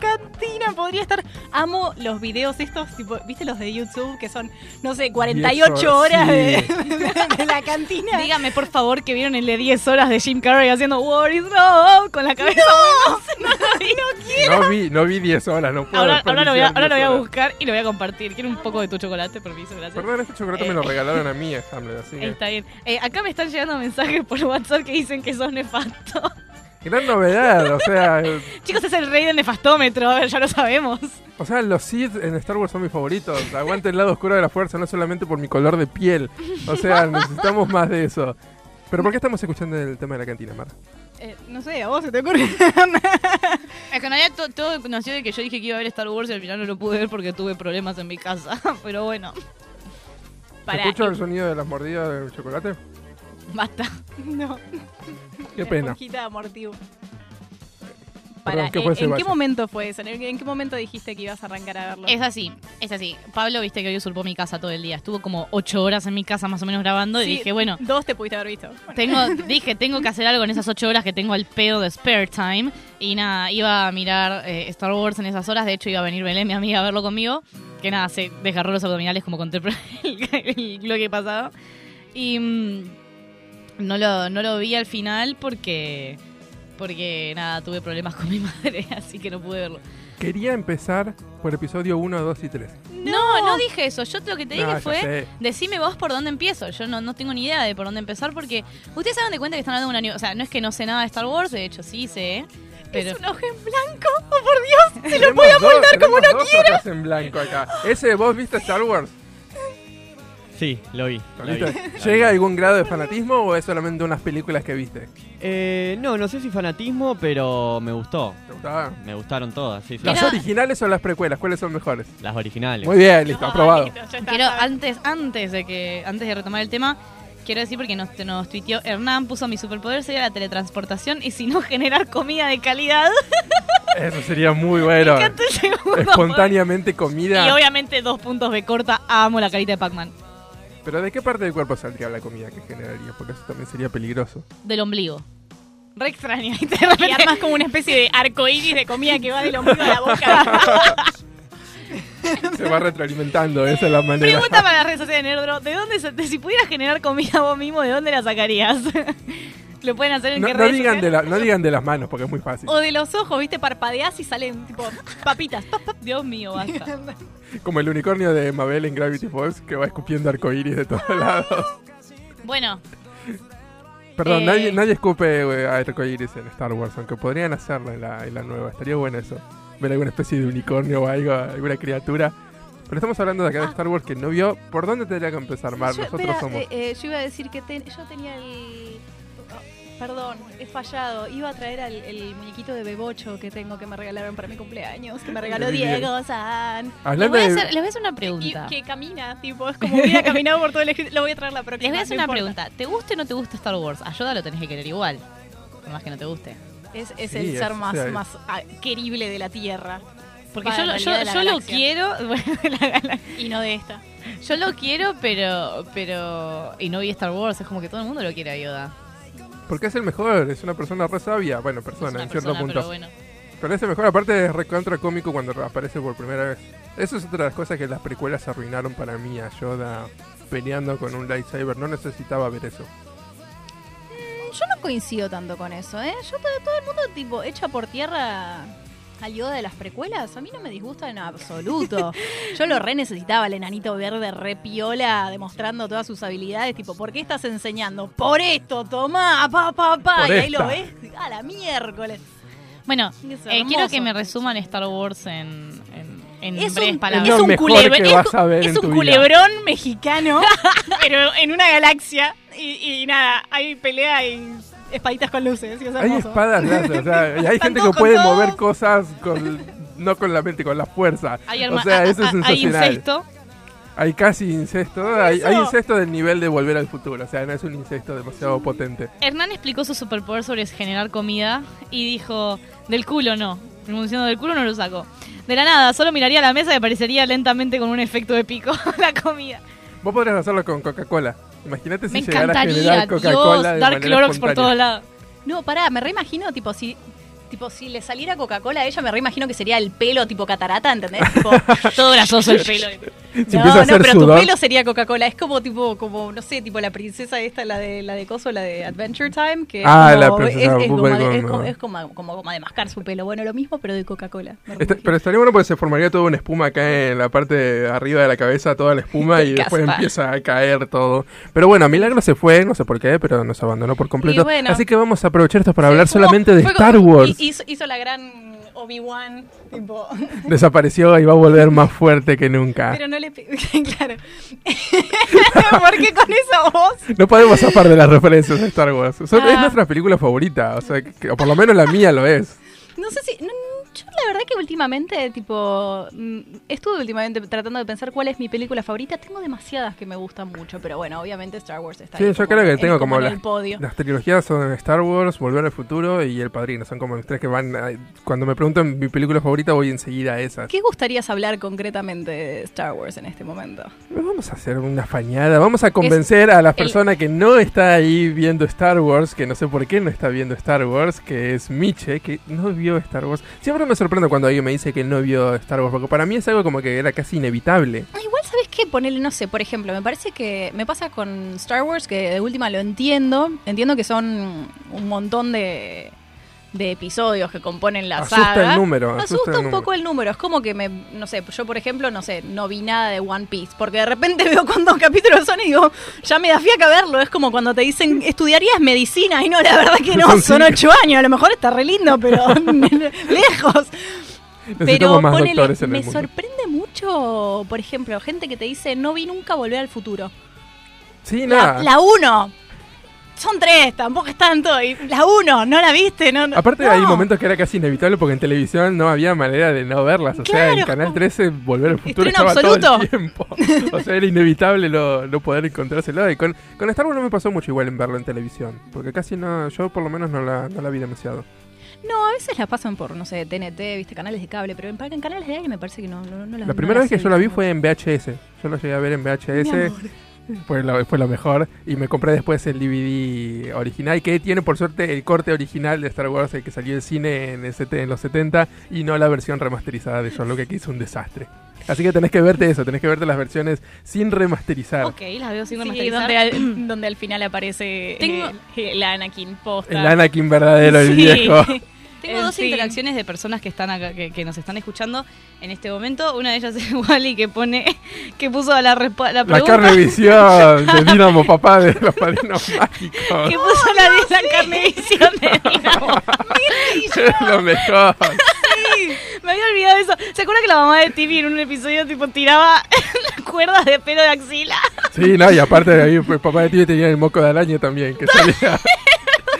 la de cantina. Podría estar. Amo los videos estos, tipo, ¿viste los de YouTube? Que son, no sé, 48 10 horas horas, de, sí. de la cantina. Dígame, por favor, que vieron el de 10 horas de Jim Carrey haciendo War is Love con la cabeza. no, no, no quiero. No vi, no vi 10 horas, no puedo. Ahora, ahora lo voy a, ahora lo voy a 10 horas. buscar y lo voy a compartir. Quiero un poco de tu chocolate, permiso, gracias. Perdón, este chocolate me Eh. lo regalaron a mí, Hamlet, así que... Está bien. Eh, acá me están llegando mensajes por WhatsApp que dicen que sos nefasto. Gran novedad, o sea, eh, Chicos, es el rey del nefastómetro, a ver, ya lo sabemos. o sea, los Sith en Star Wars son mis favoritos. Aguante el lado oscuro de la fuerza, no solamente por mi color de piel. O sea, necesitamos más de eso. Pero ¿por qué estamos escuchando el tema de la cantina, Mara? Eh, no sé, a vos se te ocurre. Es que en realidad to- todo nació de que yo dije que iba a ver Star Wars y al final no lo pude ver porque tuve problemas en mi casa. Pero bueno, ¿Se escucha el sonido de las mordidas del chocolate? Basta. no. Qué pena. Esponjita de amortivo. Perdón, Para, ¿qué ese ¿En qué momento fue eso? ¿En en qué momento dijiste que ibas a arrancar a verlo? Es así, es así. Pablo, viste que hoy usurpó mi casa todo el día. Estuvo como ocho horas en mi casa más o menos grabando y dije, bueno, Dos te pudiste haber visto. tengo, dije, tengo que hacer algo en esas ocho horas que tengo al pedo de spare time. Y nada, iba a mirar eh, Star Wars en esas horas. De hecho, iba a venir Belén, mi amiga, a verlo conmigo. Que nada, se desgarró los abdominales como conté el, el bloque pasado. Y mm, no, lo, no lo vi al final porque, porque nada, tuve problemas con mi madre, así que no pude verlo. Quería empezar por episodio 1, 2 y 3. No, no dije eso. Yo lo que te No, dije ya fue, sé. decime vos por dónde empiezo. Yo no, no tengo ni idea de por dónde empezar porque ustedes se dan de cuenta que están hablando de un año. O sea, no es que no sé nada de Star Wars, de hecho sí sé. Pero Es un ojo en blanco. ¡Oh, por Dios! Se lo puede dos- amoldar como no hojas en blanco acá. ¿Ese vos viste Star Wars? Sí, lo vi. lo vi. ¿Lolita? ¿Llega a algún grado de fanatismo o es solamente unas películas que viste? Eh, no, no sé si fanatismo, pero me gustó. ¿Te gustaba? Me gustaron todas, sí, sí. ¿Las originales o las precuelas? ¿Cuáles son mejores? Las originales. Muy bien, listo, aprobado. Listo, ya está, quiero está. antes, antes de que, antes de retomar el tema, quiero decir porque nos, nos tuiteó Hernán, puso mi superpoder sería la teletransportación y si no generar comida de calidad. Eso sería muy bueno. Me encanta el segundo Espontáneamente Y comida. obviamente dos puntos de corta, amo la carita de Pac-Man. Pero ¿de qué parte del cuerpo saldría la comida que generaría? Porque eso también sería peligroso. Del ombligo. Re extraña. Y de Y armas como una especie de arcoíris de comida que va del ombligo a la boca. Se va retroalimentando, esa es la manera. Pregunta para las redes sociales de Nerdro, ¿de dónde se- de si pudieras generar comida vos mismo, ¿de dónde la sacarías? Lo pueden hacer en No, no digan de la, no digan de las manos porque es muy fácil. O de los ojos, ¿viste? Parpadeás y salen tipo papitas. Pap, pap. Dios mío, basta. Como el unicornio de Mabel en Gravity Falls que va escupiendo arcoíris de todos lados. Bueno, Perdón, Eh. nadie, nadie escupe eh, arcoíris en Star Wars, aunque podrían hacerlo en la, en la nueva. Estaría bueno eso. Ver alguna especie de unicornio o algo, alguna criatura. Pero estamos hablando de acá de Star Wars que no vio. ¿Por dónde tendría que empezar, Mar? Yo, Nosotros espera, somos. eh, eh, yo iba a decir que ten- yo tenía el... perdón, he fallado. Iba a traer al, el muñequito de Bebocho que tengo que me regalaron para mi cumpleaños. Que me regaló. Diego San. les voy, a de. hacer, les voy a hacer una Y pregunta. que camina, tipo, es como hubiera caminado por todo el escrito. Lo voy a traer la próxima. Les voy a hacer no una importa. pregunta. ¿Te guste o no te gusta Star Wars? A Yoda lo tenés que querer igual. Por más que no te guste. Es, es Sí, el es- ser o más, más ah, querible de la Tierra. Porque yo, yo, yo lo quiero, la. Y no de esta. Yo lo quiero, pero, pero... Y no vi Star Wars, es como que todo el mundo lo quiere a Yoda. Porque es el mejor, es una persona re sabia. Bueno, persona, en cierto punto. pero bueno. El mejor, aparte es recontra cómico cuando aparece por primera vez. Eso es otra de las cosas que las precuelas arruinaron para mí a Yoda peleando con un lightsaber. No necesitaba ver eso. Yo no coincido tanto con eso, ¿eh? Yo todo, todo el mundo, tipo, echa por tierra al Yoda de las precuelas, a mí no me disgusta en absoluto. Yo lo re necesitaba, el enanito verde re piola, demostrando todas sus habilidades, tipo, ¿por qué estás enseñando? Por esto, tomá, pa, pa, pa. Por y ahí lo ves, a la miércoles. Bueno, eh, quiero que me resuman Star Wars en, en, en Es breves un, palabras. Es un mejor culebrón, que es, vas a ver es en un tu vida. culebrón mexicano, pero en una galaxia. Y, y nada, hay pelea y espaditas con luces. y es Hay espadas láser, o sea, y hay gente que puede todo. mover cosas con, no con la mente, con la fuerza. Hay, o sea, a- eso es a- hay sensacional. incesto. Hay casi incesto, hay, hay incesto del nivel de volver al futuro, o sea, no es un incesto demasiado potente. Hernán explicó su superpoder sobre generar comida y dijo, del culo no. Pronunciando del culo no lo saco. De la nada, solo miraría la mesa y aparecería lentamente con un efecto de pico la comida. Vos podrías hacerlo con Coca-Cola. Imagínate si Me llegara a encantaría, generar Dios, Coca-Cola dar Clorox por todos lados. No, pará, me reimagino, tipo, si. Tipo, si le saliera Coca-Cola a ella, me reimagino que sería el pelo tipo catarata, ¿entendés? Tipo, Todo grasoso el pelo. Si no, a no, pero sudor, tu pelo sería Coca-Cola. Es como tipo, como, no sé, tipo la princesa esta, la de la de Coso, la de Adventure Time, que es Ah, la princesa es, es Bubble goma de- es como, es como, como goma de mascar su pelo. Bueno, lo mismo, pero de Coca-Cola. Pero estaría bueno porque se formaría toda una espuma acá en la parte de arriba de la cabeza, toda la espuma y después empieza a caer todo. Pero bueno, Milagro se fue, no sé por qué, pero nos abandonó por completo. Bueno. Así que vamos a aprovechar esto para hablar como- solamente de Star Wars. hi- Hizo, hizo la gran Obi-Wan, tipo. Desapareció y va a volver más fuerte que nunca. Pero no le. claro. ¿Por qué con esa voz? No podemos zafar de las referencias de Star Wars. Son- Es Ah. nuestra película favorita, o sea, que- o por lo menos la mía lo es. No sé si. no, yo la verdad que últimamente, tipo. mm, Estuve últimamente tratando de pensar cuál es mi película favorita. Tengo demasiadas que me gustan mucho, pero bueno, obviamente Star Wars está Sí, ahí yo como- creo que tengo como en las, el podio. las trilogías son Star Wars, Volver al Futuro y El Padrino. Son como los tres que van... a- cuando me preguntan mi película favorita voy enseguida a esas. ¿Qué gustarías hablar concretamente de Star Wars en este momento? Vamos a hacer una fañada. Vamos a convencer a la el- persona que no está ahí viendo Star Wars, que no sé por qué no está viendo Star Wars, que es Miche, que no vio Star Wars. Siempre me sorprende cuando alguien me dice que no vio Star Wars, porque para mí es algo como que era casi inevitable. Ah, Igual, ¿sabes qué? Ponerle, no sé, por ejemplo, me parece que me pasa con Star Wars, que de última lo entiendo. Entiendo que son un montón de, de episodios que componen la Asusta saga. el número, Me asusta asusta el un número. poco el número. Es como que me, no sé, yo por ejemplo, no sé, no vi nada de One Piece. Porque de repente veo cuántos capítulos son y digo, ya me da fiaca verlo. Es como cuando te dicen, ¿estudiarías medicina? Y no, la verdad que no, Son ocho años. A lo mejor está re lindo, pero lejos. Pero Necesitamos ponele, me mundo. sorprende mucho, por ejemplo, gente que te dice, no vi nunca volver al futuro. Sí, nada. la uno. Son tres, tampoco es tanto. Y la uno, ¿no la viste? No, no- Aparte no. hay momentos que era casi inevitable porque en televisión no había manera de no verlas. O sea, en Canal como- 13 Volver al Futuro Estreno estaba todo absoluto. el tiempo. O sea, era inevitable no, no poder encontrárselo. Y con, con Star Wars no me pasó mucho igual en verlo en televisión. Porque casi no, yo por lo menos no la, no la vi demasiado. No, a veces la pasan por, no sé, TNT, viste, canales de cable, pero en, en canales de aire me parece que no, no, no las La primera vez que yo la vi fue en VHS. Yo la llegué a ver en VHS. Fue lo, fue lo mejor. Y me compré después el DVD original, que tiene por suerte el corte original de Star Wars, el que salió en cine en, el sete- en los 70, y no la versión remasterizada de John Lucas, que hizo un desastre. Así que tenés que verte eso, tenés que verte las versiones sin remasterizar. Ok, las veo sin Sí, remasterizar. donde, al, donde al final aparece Tengo- el, el Anakin posta. El Anakin verdadero, el Sí. viejo. Tengo En dos fin. interacciones de personas que están acá, que, que nos están escuchando en este momento. Una de ellas es Wally que pone, que puso la, respu- la La pregunta. carne visión de Dinamo Papá de los padrinos mágicos. Que puso la de la carnevisión de Dinamo. Es lo mejor. Sí, me había olvidado eso. ¿Se acuerda que la mamá de Timmy en un episodio tipo tiraba cuerdas de pelo de axila? Sí, no, y aparte ahí el papá de ti tenía el moco de araña también, que salía.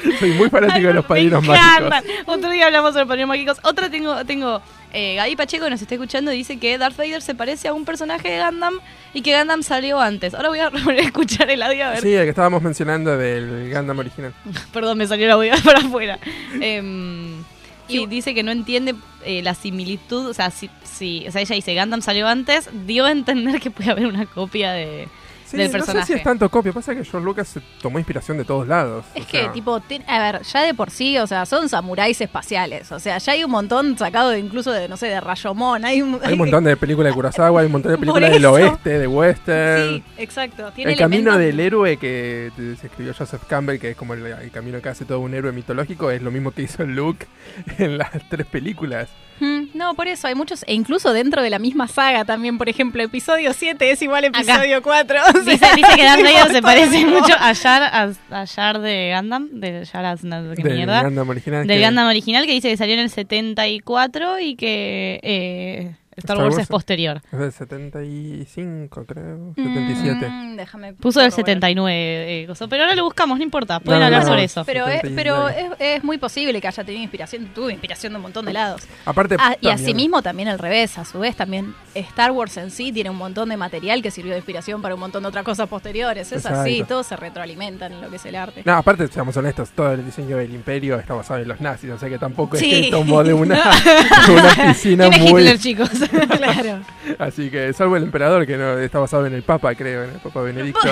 Soy muy fanático de los padrinos mágicos. Otro día hablamos sobre padrinos mágicos. Otra tengo, tengo eh, Gaby Pacheco que nos está escuchando y dice que Darth Vader se parece a un personaje de Gundam y que Gundam salió antes. Ahora voy a volver a escuchar el audio a ver. Sí, el que estábamos mencionando del Gundam original. Perdón, me salió el audio para afuera. Em, sí, dice que no entiende eh, la similitud. O sea, si, si, o sea, ella dice Gundam salió antes, dio a entender que puede haber una copia de, Sí, del no sé si es tanto copia, pasa que George Lucas se tomó inspiración de todos lados. Es que, sea, tipo, ten- a ver, ya de por sí, o sea, son samuráis espaciales. O sea, ya hay un montón sacado de, incluso de, no sé, de Rayomon. Hay un, Hay un montón de películas de Kurosawa, hay un montón de películas del oeste, de western. Sí, exacto. Tiene el camino del héroe que se escribió Joseph Campbell, que es como el, el camino que hace todo un héroe mitológico, es lo mismo que hizo Luke en las tres películas. Mm, No, por eso hay muchos, e incluso dentro de la misma saga también, por ejemplo, episodio 7 es igual a episodio 4. o Dice, sea, dice que Darth Vader se parece mucho a Jar, a, a Jar de Gundam, de no, qué Del mierda. Gundam original. Del que- Gundam original que dice que salió en el 74 y que eh, Star, Wars, es posterior. Es del 75, creo. 77. Mm, déjame Puso el corroborar. 79, eh, pero ahora lo buscamos, no importa, pueden No, no, hablar no. sobre eso. Pero, es, 76. pero es, es muy posible que haya tenido inspiración, tuvo inspiración de un montón de lados. Aparte, Ah, y asimismo también al revés, a su vez también Star Wars en sí tiene un montón de material que sirvió de inspiración para un montón de otras cosas posteriores. Es así, todos se retroalimentan en lo que es el arte. No, aparte, seamos honestos, todo el diseño del imperio está basado en los nazis, o sea que tampoco Sí. es que tomó de una, de una piscina Tiene muy... Hitler, chicos. claro. Así que, salvo el emperador, que no está basado en el papa, creo, en el papa Benedicto.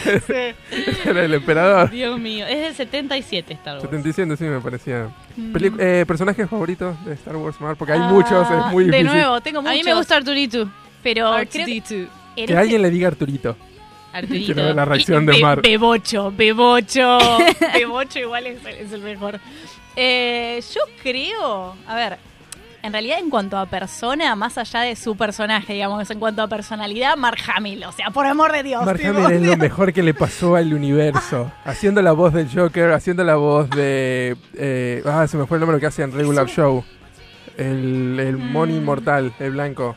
Era el emperador. Dios mío, es del 77 Star Wars. 77, sí, me parecía. Mm. Eh, ¿Personajes favoritos de Star Wars, Mar? Porque hay muchos, es muy Ah, De nuevo, tengo A muchos. mí me gusta Arturito. pero creo que R2D2. en Que este- alguien le diga Arturito. Arturito. Quiero ver la reacción de Mar. Bebocho, Bebocho. Bebocho igual es, es el mejor. Eh, yo creo, a ver, en realidad en cuanto a persona, más allá de su personaje, digamos, en cuanto a personalidad, Mark Hamill, o sea, por amor de Dios. Mark tipo, Hamill es lo mejor que le pasó al universo. Haciendo la voz del Joker, haciendo la voz de. eh, ah, se me fue el nombre que hace en Regular Show. El, el Money Mm. Inmortal, el blanco.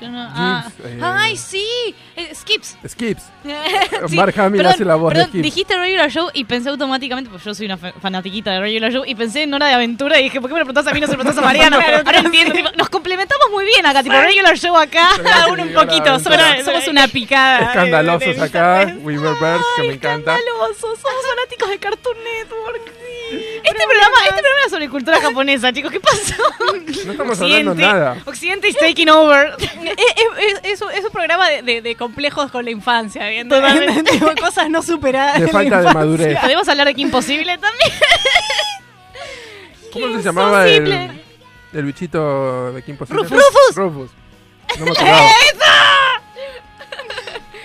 Yo no- ah. eh, ¡Ay, sí! Eh, Skips. Skips. Sí, Mark Hamill perdón, hace la voz perdón, de Skips. dijiste Regular Show y pensé automáticamente, pues yo soy una fa- fanatiquita de Regular Show, y pensé en Hora de Aventura y dije, ¿por qué me lo preguntás a mí no se lo preguntás a Mariano? Ahora entiendo, tipo, nos complementamos muy bien acá, tipo Regular Show acá, Cada uno un poquito, somos, somos una picada. Escandalosos acá, Weaververse, que me encanta. Escandalosos, somos fanáticos de Cartoon Network. Este programa, este programa es sobre cultura japonesa, chicos, ¿qué pasó? No estamos hablando nada. Occidente is taking over. Es, es- es un- es un programa de, de- de complejos con la infancia, ¿bien? Totalmente. Tipo, cosas no superadas. De la falta de infancia. madurez. Podemos hablar de que imposible también. ¿Cómo se llamaba el, el bichito de Kim Possible? Rufus. Rufus. Rufus. No me acordaba.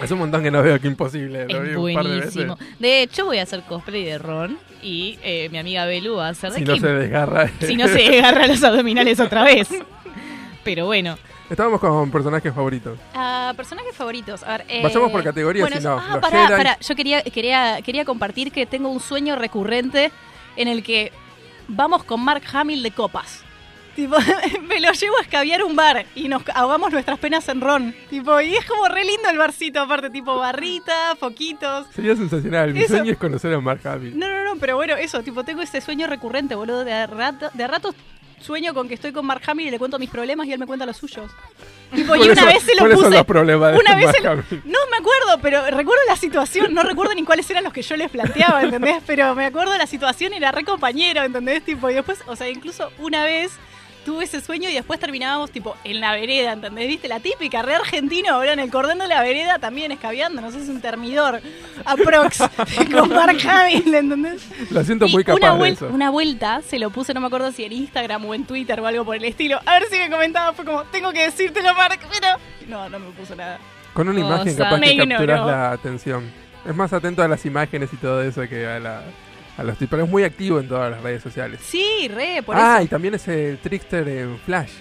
Hace un montón que no veo que imposible. Lo vi Es un par de veces. buenísimo. De hecho, voy a hacer cosplay de Ron y eh, mi amiga Belu va a hacer de Si no se desgarra. Si no se agarra los abdominales otra vez. Pero bueno. Estábamos con personajes favoritos. Ah, personajes favoritos. A ver, eh, Vayamos por categorías, bueno, si no, Ah, los pará, Jedi. pará. Yo quería, quería, quería compartir que tengo un sueño recurrente en el que vamos con Mark Hamill de copas. Tipo, me lo llevo a escabiar un bar y nos ahogamos nuestras penas en ron. Tipo, y es como re lindo el barcito, aparte, tipo barrita, foquitos. Sería sensacional. Mi Eso- sueño es conocer a Mark Hamill. No, no, no, pero bueno, eso, tipo, tengo ese sueño recurrente, boludo. De a rato, de a ratos sueño con que estoy con Mark Hamill y le cuento mis problemas y él me cuenta los suyos. Tipo, y ¿Cuáles una vez se lo cuáles puse. son los problemas de una vez Mark se lo-? No me acuerdo, pero recuerdo la situación. No recuerdo ni cuáles eran los que yo les planteaba, ¿entendés? Pero me acuerdo la situación y era re compañero, ¿entendés? Tipo, y después, o sea, incluso una vez tuve ese sueño y después terminábamos tipo en la vereda, ¿entendés? ¿Viste? La típica re argentino, ahora en el cordón de la vereda también escabeando, no sé, es un termidor aprox con Mark Hamill, ¿entendés? Lo siento Y muy capaz una, de eso. una vuelta se lo puse, no me acuerdo si en Instagram o en Twitter o algo por el estilo. A ver si me comentaba, fue como, tengo que decírtelo, Mark, pero. No, no me puso nada. Con una imagen capaz Me que ignoró. capturas la atención. Es más atento a las imágenes y todo eso que a, la, a los tipos. Es muy activo en todas las redes sociales. Sí, re, por ah, eso. y también es el Trickster en Flash.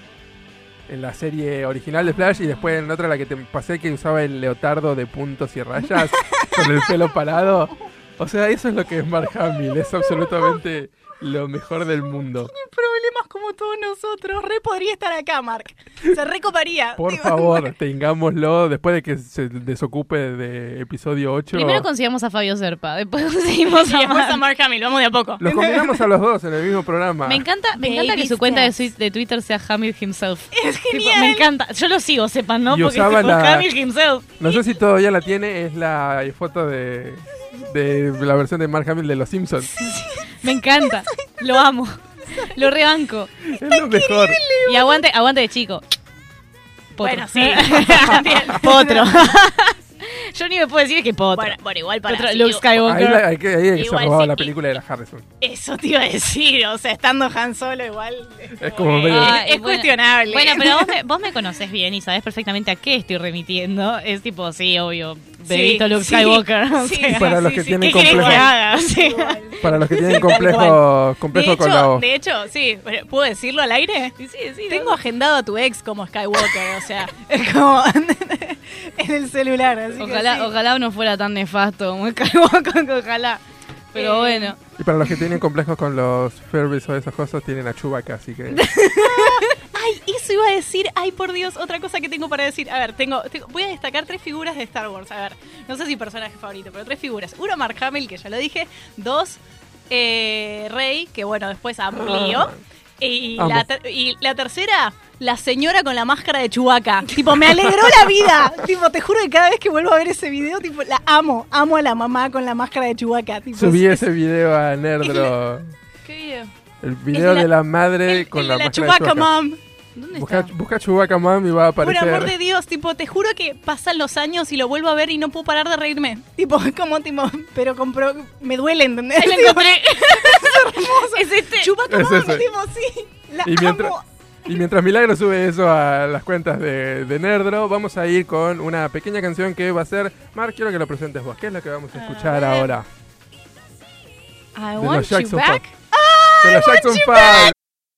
En la serie original de Flash y después en otra la que te pasé que usaba el leotardo de puntos y rayas con el pelo parado. O sea, eso es lo que es Mark Hamill. Es absolutamente lo mejor del mundo. Problemas como todos nosotros. Re podría estar acá, Mark. Se recoparía. Por Digo, favor, tengámoslo después de que se desocupe de episodio 8. Primero conseguimos a Fabio Serpa, después conseguimos a después a Mark. Hamill, vamos de a poco. Los combinamos a los dos en el mismo programa. Me encanta, me encanta que su cuenta de, Twitter sea Hamill himself. Es Tipo, genial. me encanta. Yo lo sigo, sepan, ¿no? Y Porque es usaba tipo la- Hamill himself. No sé si todavía la tiene, es la foto de, de la versión de Mark Hamill de Los Simpsons. Me encanta. Lo amo. Lo rebanco. Es lo mejor. Y aguante, aguante de chico. Potro. Bueno, sí. Potro. Yo ni me puedo decir que potro. Bueno, bueno, igual para Potro, Luke Ahí, Skywalker. la- hay que, ahí se Igual robaba sí, la y- película de la Harrison. Eso te iba a decir, o sea, estando Han Solo igual. Es como medio- Ah, es y bueno. cuestionable. Bueno, pero vos me, vos me conoces bien y sabés perfectamente a qué estoy remitiendo. Es tipo, sí, obvio. Bebito Luke sí, Skywalker. o sí, sea, Y para los que sí. tienen ¿Qué querés que complejo? Sí. para los que tienen complejo, complejo de, con la hecho, voz. de hecho, sí, ¿puedo decirlo al aire? Sí, sí, Tengo agendado a tu ex como Skywalker, o sea, es como en el celular. Así que Ojalá, sí. ojalá no fuera tan nefasto como Skywalker, ojalá. Pero Eh, bueno. Y para los que tienen complejos con los Furbies o esas cosas, tienen a Chewbacca, así que... Ay, eso iba a decir. Ay, por Dios, otra cosa que tengo para decir. A ver, tengo, tengo- voy a destacar tres figuras de Star Wars. A ver, no sé si personaje favorito, pero tres figuras. Uno, Mark Hamill, que ya lo dije. Dos, eh, Rey, que bueno, después amo Lío. Y la, y la tercera, la señora con la máscara de Chewbacca. tipo, me alegró la vida. tipo, te juro que cada vez que vuelvo a ver ese video, tipo, la amo. Amo a la mamá con la máscara de Chewbacca. Tipo, Subí es- ese video a Nerdro. ¿Qué video? El video la- de la madre el- con el la de la máscara de Chewbacca Chewbacca. Mom. ¿Dónde Busca, está? busca Chewbacca Mom y va a Por aparecer. amor de Dios, tipo, te juro que pasan los años y lo vuelvo a ver y no puedo parar de reírme. Tipo, es como, tipo, pero compro, me duele, ¿entendés? Ahí lo encontré. es hermoso. Es este. Chewbacca Es Mom, ese. tipo, sí. La Y mientras, amo. y mientras Milagro sube eso a las cuentas de, de Nerdro, vamos a ir con una pequeña canción que va a ser. Mar, quiero que lo presentes vos. ¿Qué es lo que vamos a escuchar ahora? I De want los you Jackson back. De los Jackson 5.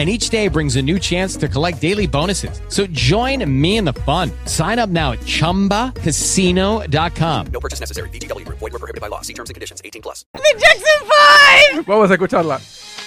And each day brings a new chance to collect daily bonuses. So join me in the fun. Sign up now at chumbacasino.com. No purchase necessary. VGW Group. Void were prohibited by law. See terms and conditions. 18 plus. The Jackson 5! what was Vamos a escucharla.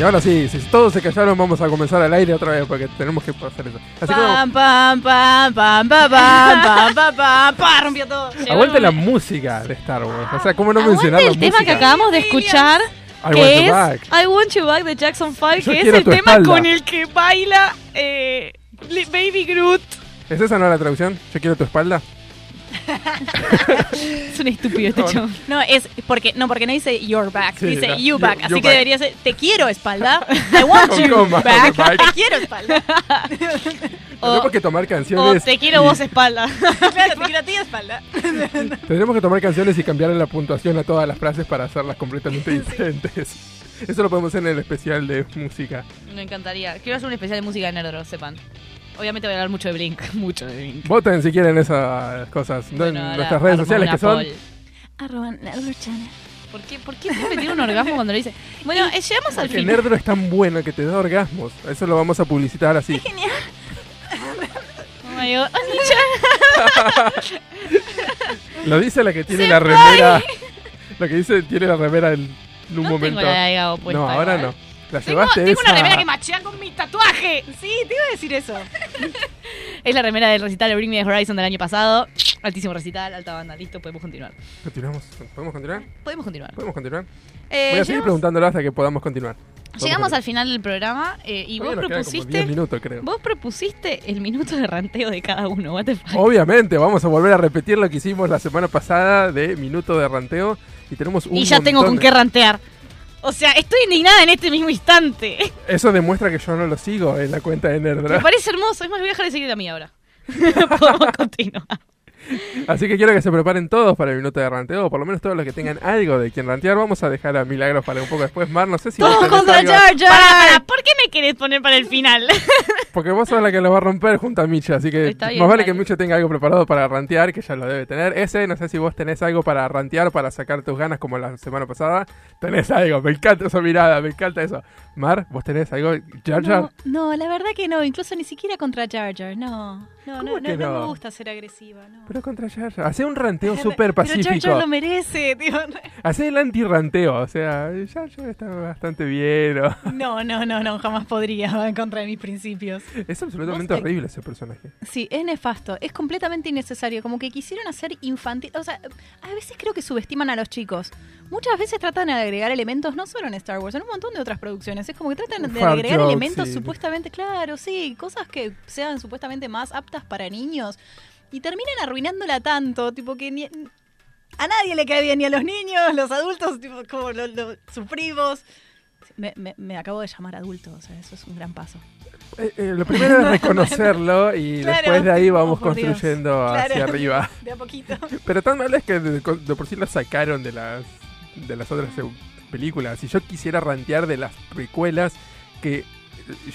Y ahora sí, si todos se callaron, vamos a comenzar al aire otra vez porque tenemos que hacer eso. Así que Pam, pam, pam, pam, pam, pam, pam, pam, pam, pam, rompió todo. aguante la música de Star Wars. O sea, ¿cómo no mencionar la el tema que música? acabamos de escuchar, I que want you es back. I Want You Back de Jackson 5, Yo que es quiero el tu tema espalda. con el que baila eh, Baby Groot. ¿Es esa no la traducción? Yo quiero tu espalda. Es un estúpido este No, chavo. No, es porque no, porque no dice your back, Sí, dice no, you back. you Así que back. debería ser te quiero espalda. I want you coma, back. back. Te quiero espalda. Tendremos que tomar O canciones. te quiero y- vos espalda. claro, te quiero a ti espalda. Tendremos que tomar canciones y cambiarle la puntuación a todas las frases para hacerlas completamente diferentes. Eso lo podemos hacer en el especial de música. Me encantaría. Quiero hacer un especial de música de Nerdro, sepan. Obviamente voy a hablar mucho de Blink. Mucho de Blink. Voten si quieren esas cosas. nuestras redes sociales que son. Arroba Channel. ¿Por qué, ¿Por qué siempre tiene un orgasmo cuando lo dice? Bueno, eh, llegamos al Que final. Nerdro es tan bueno que te da orgasmos. Eso lo vamos a publicitar así. Oh my God. Oni-chan. Lo dice la que tiene Se la remera. Lo que dice tiene la remera en, en un No momento. tengo la de Gabo puesta no, ahora igual. no. La Tengo, llevaste tengo una remera que machea con mi tatuaje. Sí, te iba a decir eso. Es la remera del recital de Bring Me the Horizon del año pasado. Altísimo recital, alta banda. Listo, podemos continuar. Continuamos. ¿Podemos continuar? Podemos continuar. ¿Podemos continuar? Eh, Voy a seguir preguntándolo hasta que podamos continuar. Llegamos al final del programa eh, y vos Todavía propusiste. 10 minutos, creo. Vos propusiste el minuto de ranteo de cada uno. What the fuck? Obviamente, vamos a volver a repetir lo que hicimos la semana pasada de minuto de ranteo. Y tenemos un y ya tengo con de- qué rantear. O sea, estoy indignada en este mismo instante. Eso demuestra que yo no lo sigo en la cuenta de Me Nerdra. parece hermoso. Es más, voy a dejar de seguir a mí ahora. Podemos continuar. Así que quiero que se preparen todos para el minuto de ranteo. O por lo menos todos los que tengan algo de quien rantear. Vamos a dejar a Milagros para un poco después. Mar, no sé si vos Todos contra algo- Jar Jar. Para, para, ¿por qué me querés poner para el final? Porque vos sos la que lo va a romper junto a Micha, así que más vale que Micha tenga algo preparado para rantear, que ya lo debe tener. Ese, no sé si vos tenés algo para rantear, para sacar tus ganas como la semana pasada. Tenés algo, me encanta esa mirada, me encanta eso. Mar, vos tenés algo, Jar Jar. No, no, la verdad que no, incluso ni siquiera contra Jar Jar, no. No, ¿Cómo no, no, no me gusta ser agresiva, no. Pero contra Jar Jar. Hacé un ranteo súper Pero Jar pacífico. Jar lo merece, tío. Hacé el anti-ranteo, o sea, Jar Jar está bastante bien. ¿no? No, no, no, no, jamás podría va en contra de mis principios. Es absolutamente horrible ese personaje. Sí, es nefasto, es completamente innecesario, como que quisieron hacer infantil, o sea, a veces creo que subestiman a los chicos. Muchas veces tratan de agregar elementos, no solo en Star Wars, en un montón de otras producciones. Es como que tratan de agregar elementos sí. supuestamente, claro, sí, cosas que sean supuestamente más aptas para niños y terminan arruinándola tanto, tipo que ni, a nadie le cae bien, ni a los niños, los adultos, tipo, como los, los- sus primos. Me, me- me acabo de llamar adulto, o sea, eso es un gran paso. Eh, eh, lo primero es reconocerlo y Claro. después de ahí vamos Oh, Dios. construyendo hacia arriba. De a poquito. Pero tan mal es que de, de por sí lo sacaron de las de las otras películas. Si yo quisiera rantear de las precuelas, que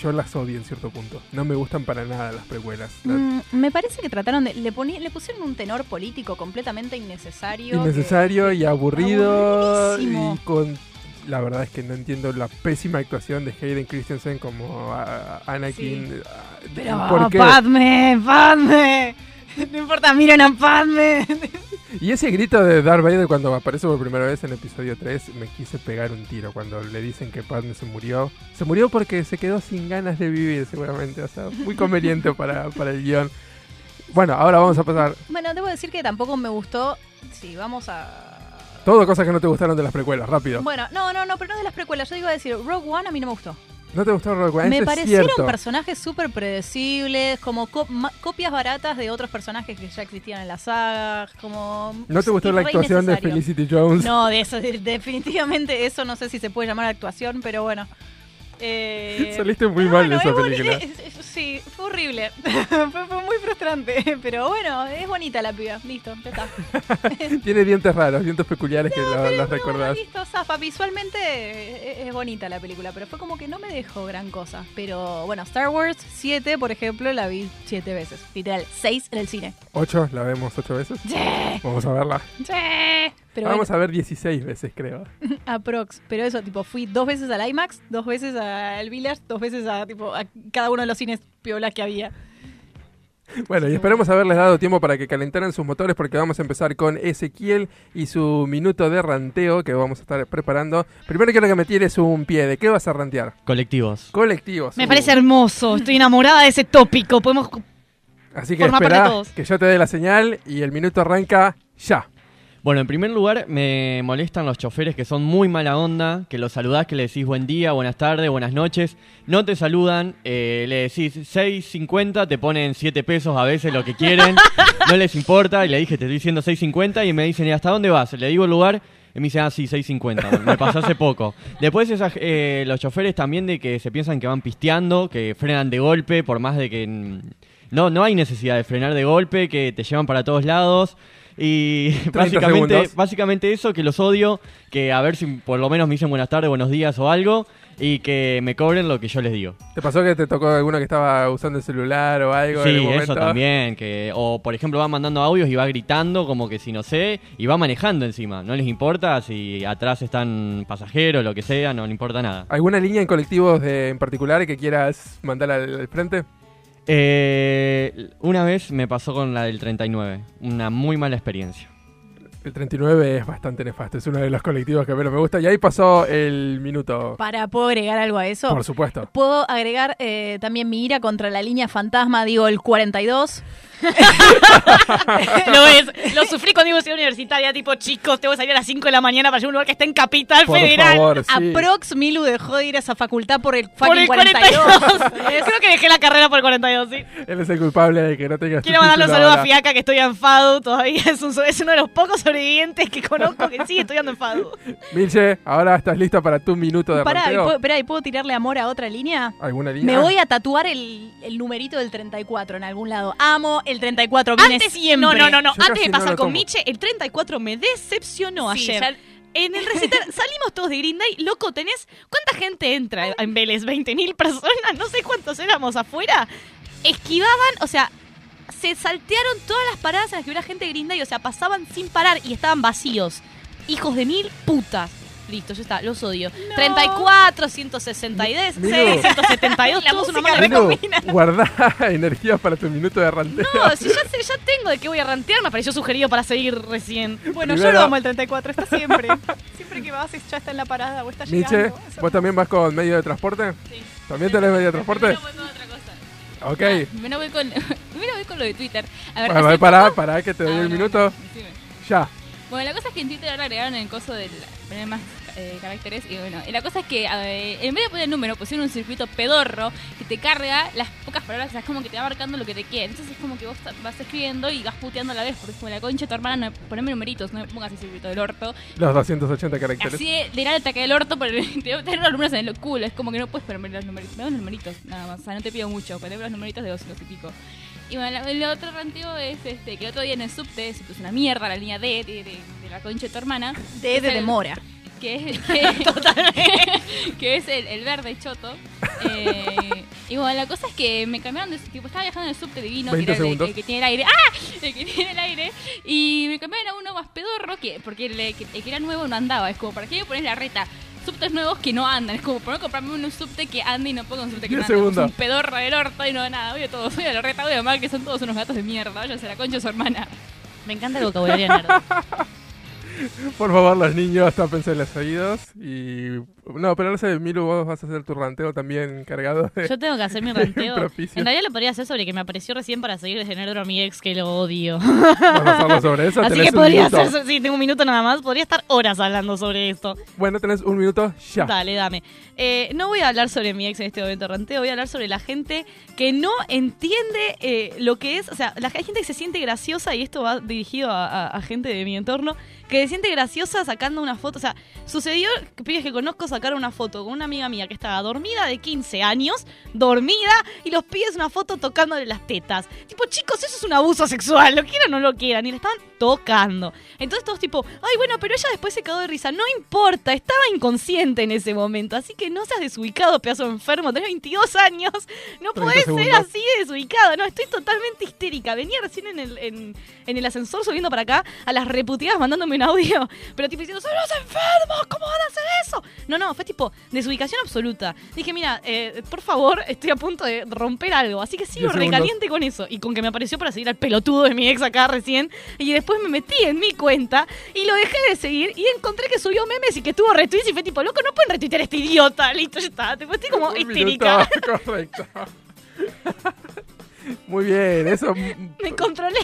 yo las odio en cierto punto. No me gustan para nada las precuelas. La- Mm, me parece que trataron de. Le, poní- le pusieron un tenor político completamente innecesario. innecesario y aburrido. Y con. La verdad es que no entiendo la pésima actuación de Hayden Christensen como ah, Anakin. Ah, que- Pero, ¿Por qué? Padme, Padme. No importa, miren a Padme. Y ese grito de Darth Vader cuando aparece por primera vez en episodio 3, me quise pegar un tiro cuando le dicen que Padme se murió. Se murió porque se quedó sin ganas de vivir, seguramente. O sea, muy conveniente para, para el guion. Bueno, ahora vamos a pasar Bueno, debo decir que tampoco me gustó. Sí, vamos a. todo cosas que no te gustaron de las precuelas, rápido. Bueno, no, no, no, pero no de las precuelas. Yo iba a decir, Rogue One a mí no me gustó. ¿No te gustó Rogue One? Me Eso parecieron personajes súper predecibles, como co- copias baratas de otros personajes que ya existían en la saga, como... ¿No te gustó la actuación de. Felicity Jones? No, de eso, de- definitivamente eso no sé si se puede llamar actuación, pero bueno. Eh, Saliste muy mal de esa película. es- es- sí, fue horrible. fue, fue muy frustrante, pero bueno, es bonita la piba. Listo, ya está. Tiene dientes raros, dientes peculiares que lo- los recordás. Listo, zafa. Visualmente eh, es, es bonita la película, pero fue como que no me dejó gran cosa. Pero bueno, Star Wars 7, por ejemplo, la vi 7 veces. Literal, 6 en el cine. ¿Ocho? ¿La vemos ocho veces? Sí. Vamos a verla. Sí. Pero Vamos bueno, a ver 16 veces, creo. aprox. Pero eso, tipo, fui dos veces al IMAX, dos veces al Village, dos veces a, tipo, a cada uno de los cines piolas que había. Bueno, y esperemos haberles dado tiempo para que calentaran sus motores porque vamos a empezar con Ezequiel y su minuto de ranteo que vamos a estar preparando. Primero quiero que me tires un pie. ¿De qué vas a rantear? Colectivos. Colectivos. Me parece hermoso. Estoy enamorada de ese tópico. Podemos. Así que espera que yo te dé la señal y el minuto arranca ya. Bueno, en primer lugar, me molestan los choferes que son muy mala onda, que los saludás, que le decís buen día, buenas tardes, buenas noches. No te saludan, eh, le decís 6.50, te ponen 7 pesos a veces lo que quieren, no les importa. Y le dije, te estoy diciendo 6.50 y me dicen, ¿y hasta dónde vas? Le digo el lugar y me dicen, ah, sí, 6.50. Me pasó hace poco. Después esas, eh, los choferes también de que se piensan que van pisteando, que frenan de golpe, por más de que... No, no hay necesidad de frenar de golpe, que te llevan para todos lados. Y 30 básicamente, segundos. básicamente eso, que los odio, que a ver si por lo menos me dicen buenas tardes, buenos días o algo, y que me cobren lo que yo les digo. ¿Te pasó que te tocó alguno que estaba usando el celular o algo en el Sí, momento? eso también, que o por ejemplo va mandando audios y va gritando como que si no sé, y va manejando encima, no les importa si atrás están pasajeros, lo que sea, no le importa nada. ¿Alguna línea en colectivos de, en particular que quieras mandar al, al frente? Eh, una vez me pasó con la del 39, una muy mala experiencia. El 39 es bastante nefasto, es uno de los colectivos que menos me gusta. Y ahí pasó el minuto. Para, ¿puedo agregar algo a eso? Por supuesto. Puedo agregar eh, también mi ira contra la línea fantasma, digo el 42. Lo ves, lo sufrí cuando iba a ser universitaria, tipo, chicos, tengo que salir a las 5 de la mañana para llegar a un lugar que está en Capital Por Federal. favor, sí. Aprox Milu dejó de ir a esa facultad por el Por el 42. 42. Creo que dejé la carrera por el 42, sí. Él es el culpable de que no tengas Quiero mandarle un saludo a. Fiaca, que estoy en FADU todavía. Es, un- es uno de los pocos sobrevivientes que conozco que sigue estudiando en FADU. Milche, ahora estás lista para tu minuto de Pará, ¿y puedo, ¿y puedo tirarle amor a otra línea? ¿Alguna línea? Me voy a tatuar el, el numerito del 34 en algún lado. Amo el 34, viene Antes, siempre. no, no, no, no. Yo Antes de no pasar con. Miche, el 34 me decepcionó Sí, ayer. ya- En el recital salimos todos de Green Day. Loco, tenés. ¿Cuánta gente entra en Vélez? ¿20.000 personas? No sé cuántos éramos afuera. Esquivaban, o sea, se saltearon todas las paradas en las que hubiera gente de Green Day. O sea, pasaban sin parar y estaban vacíos. Hijos de mil putas. Listo, ya está, los odio. 34, 162, Milu. 172, La todos una de Milu, guardá energía para tu minuto de ranteo. No, si ya, sé- ya tengo de qué voy a rantear, me pareció sugerido para seguir recién. Bueno, yo lo amo el 34, está siempre. siempre que vas ya está en la parada o está Miche, llegando. Eso- ¿vos también vas con medio de transporte? Sí. ¿También tenés medio de transporte? Primero voy con otra cosa. Ok. Primero voy con, primero voy con lo de Twitter. A ver, Bueno, pará, pará, que te doy Ah, el minuto. Ya. Bueno, la cosa es que en Twitter ahora agregaron el coso del más eh, caracteres y bueno, y la cosa es que eh, en vez de poner el número pusieron un circuito pedorro que te carga las pocas palabras, o sea, es como que te va marcando lo que te quiere. Entonces es como que vos vas escribiendo y vas puteando a la vez, porque es como la concha de tu hermana, no, poneme numeritos, no me pongas el circuito del orto. Los 280 caracteres. Así de, de al ataque del orto, pero te voy a tener los números en el culo. Es como que no puedes ponerme los numeritos. Los numeritos, nada más. O sea, no te pido mucho. Poneme los numeritos de 200 y pico. Y bueno, el otro ranteo es este, que el otro día en el subte se puso una mierda la línea D de, de- de la concha de tu hermana. De, es de el- demora. Que es, que, que es el, el verde choto. Eh, y bueno, la cosa es que me cambiaron de tipo, estaba viajando en el subte divino, que 20 era el, el que tiene el aire. ¡Ah! El que tiene el aire. Y me cambiaron a uno más pedorro, que, porque el, que, el que era nuevo no andaba. Es como, ¿para qué me pones la reta? Subtes nuevos que no andan. Es como, ¿por no comprarme un subte que ande y no pongo un subte que no 10 ande? Es un pedorro del orto y no nada. Voy a todos, voy a la reta, voy a mal que son todos unos gatos de mierda. Váyanse a la concha su hermana. Me encanta el vocabulario nerd. Por favor, los niños, tápense los oídos. Y. No, pero no sé, Milu, vos vas a hacer tu ranteo también cargado de. Yo tengo que hacer mi ranteo. En realidad lo podría hacer sobre que me apareció recién para seguir desde Nerdro a mi ex que lo odio. Vamos sobre eso. Así que podría hacer, sí, tengo un minuto nada más, podría estar horas hablando sobre esto. Bueno, tenés un minuto ya. Dale, dame. Eh, no voy a hablar sobre mi ex en este momento ranteo, voy a hablar sobre la gente que no entiende eh, lo que es, o sea, la hay gente que se siente graciosa y esto va dirigido a, a- a gente de mi entorno, que se siente graciosa sacando una foto, o sea, sucedió que pibes que conozco sacaron una foto con una amiga mía que estaba dormida de 15 años, dormida, y los pides una foto tocándole las tetas. Tipo, chicos, eso es un abuso sexual, lo quieran o no lo quieran, y le estaban tocando. Entonces todos tipo, ay, bueno, pero ella después se cagó de risa. No importa, estaba inconsciente en ese momento, así que no seas desubicado, pedazo de enfermo, tenés 22 años, no 30 podés ser así de desubicado, no, estoy totalmente histérica. Venía recién en el, en, en el ascensor subiendo para acá a las reputidas mandándome un audio, pero tipo diciendo, son los enfermos, ¿cómo van a hacer eso? No, no, fue tipo desubicación absoluta. Dije, mira, eh, por favor, estoy a punto de romper algo. Así que sigo recaliente con eso. Y con que me apareció para seguir al pelotudo de mi ex acá recién. Y después me metí en mi cuenta y lo dejé de seguir. Y encontré que subió memes y que tuvo retweets. Y fue tipo, loco, no pueden retuitear a este idiota. Listo, ya está. Tipo, estoy como Un histérica. minuto, correcto. Muy bien, eso. me controlé.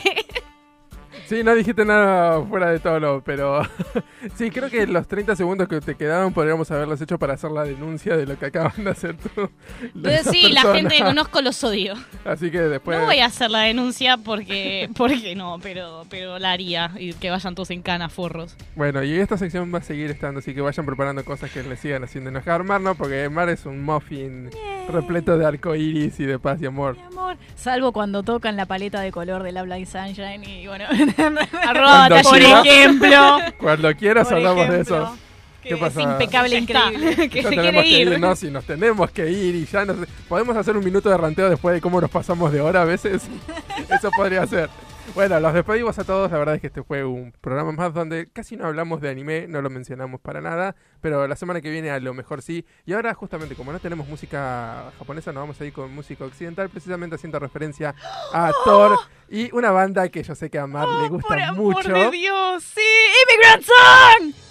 Sí, no dijiste nada fuera de tono, pero sí, creo que los 30 segundos que te quedaron podríamos haberlos hecho para hacer la denuncia de lo que acaban de hacer tú. Entonces sí, la gente que conozco los odio. Así que después... No voy a hacer la denuncia porque, porque no, pero, pero la haría. Y que vayan todos en cana, forros. Bueno, y esta sección va a seguir estando, así que vayan preparando cosas que le sigan haciendo enojar Mar, ¿no? Porque Mar es un muffin repleto de arcoiris y de paz y amor. Amor, salvo cuando tocan la paleta de color de la Black Sunshine y bueno. Arroba, Cuando por ejemplo. Cuando quieras Por hablamos de eso. que ¿Qué es pasa? impecable, increíble. que Ya se tenemos quiere que ir. ir, no, si nos tenemos que ir y ya. ¿Podemos hacer un minuto de ranteo después de cómo nos pasamos de hora a veces? Eso podría ser. Bueno, los despedimos a todos. La verdad es que este fue un programa más donde casi no hablamos de anime, no lo mencionamos para nada. Pero la semana que viene a lo mejor sí. Y ahora, justamente, como no tenemos música japonesa, nos vamos a ir con música occidental, precisamente haciendo referencia a Thor y una banda que yo sé que a Mar le gusta Por mucho. de Dios, sí, Immigrant Song.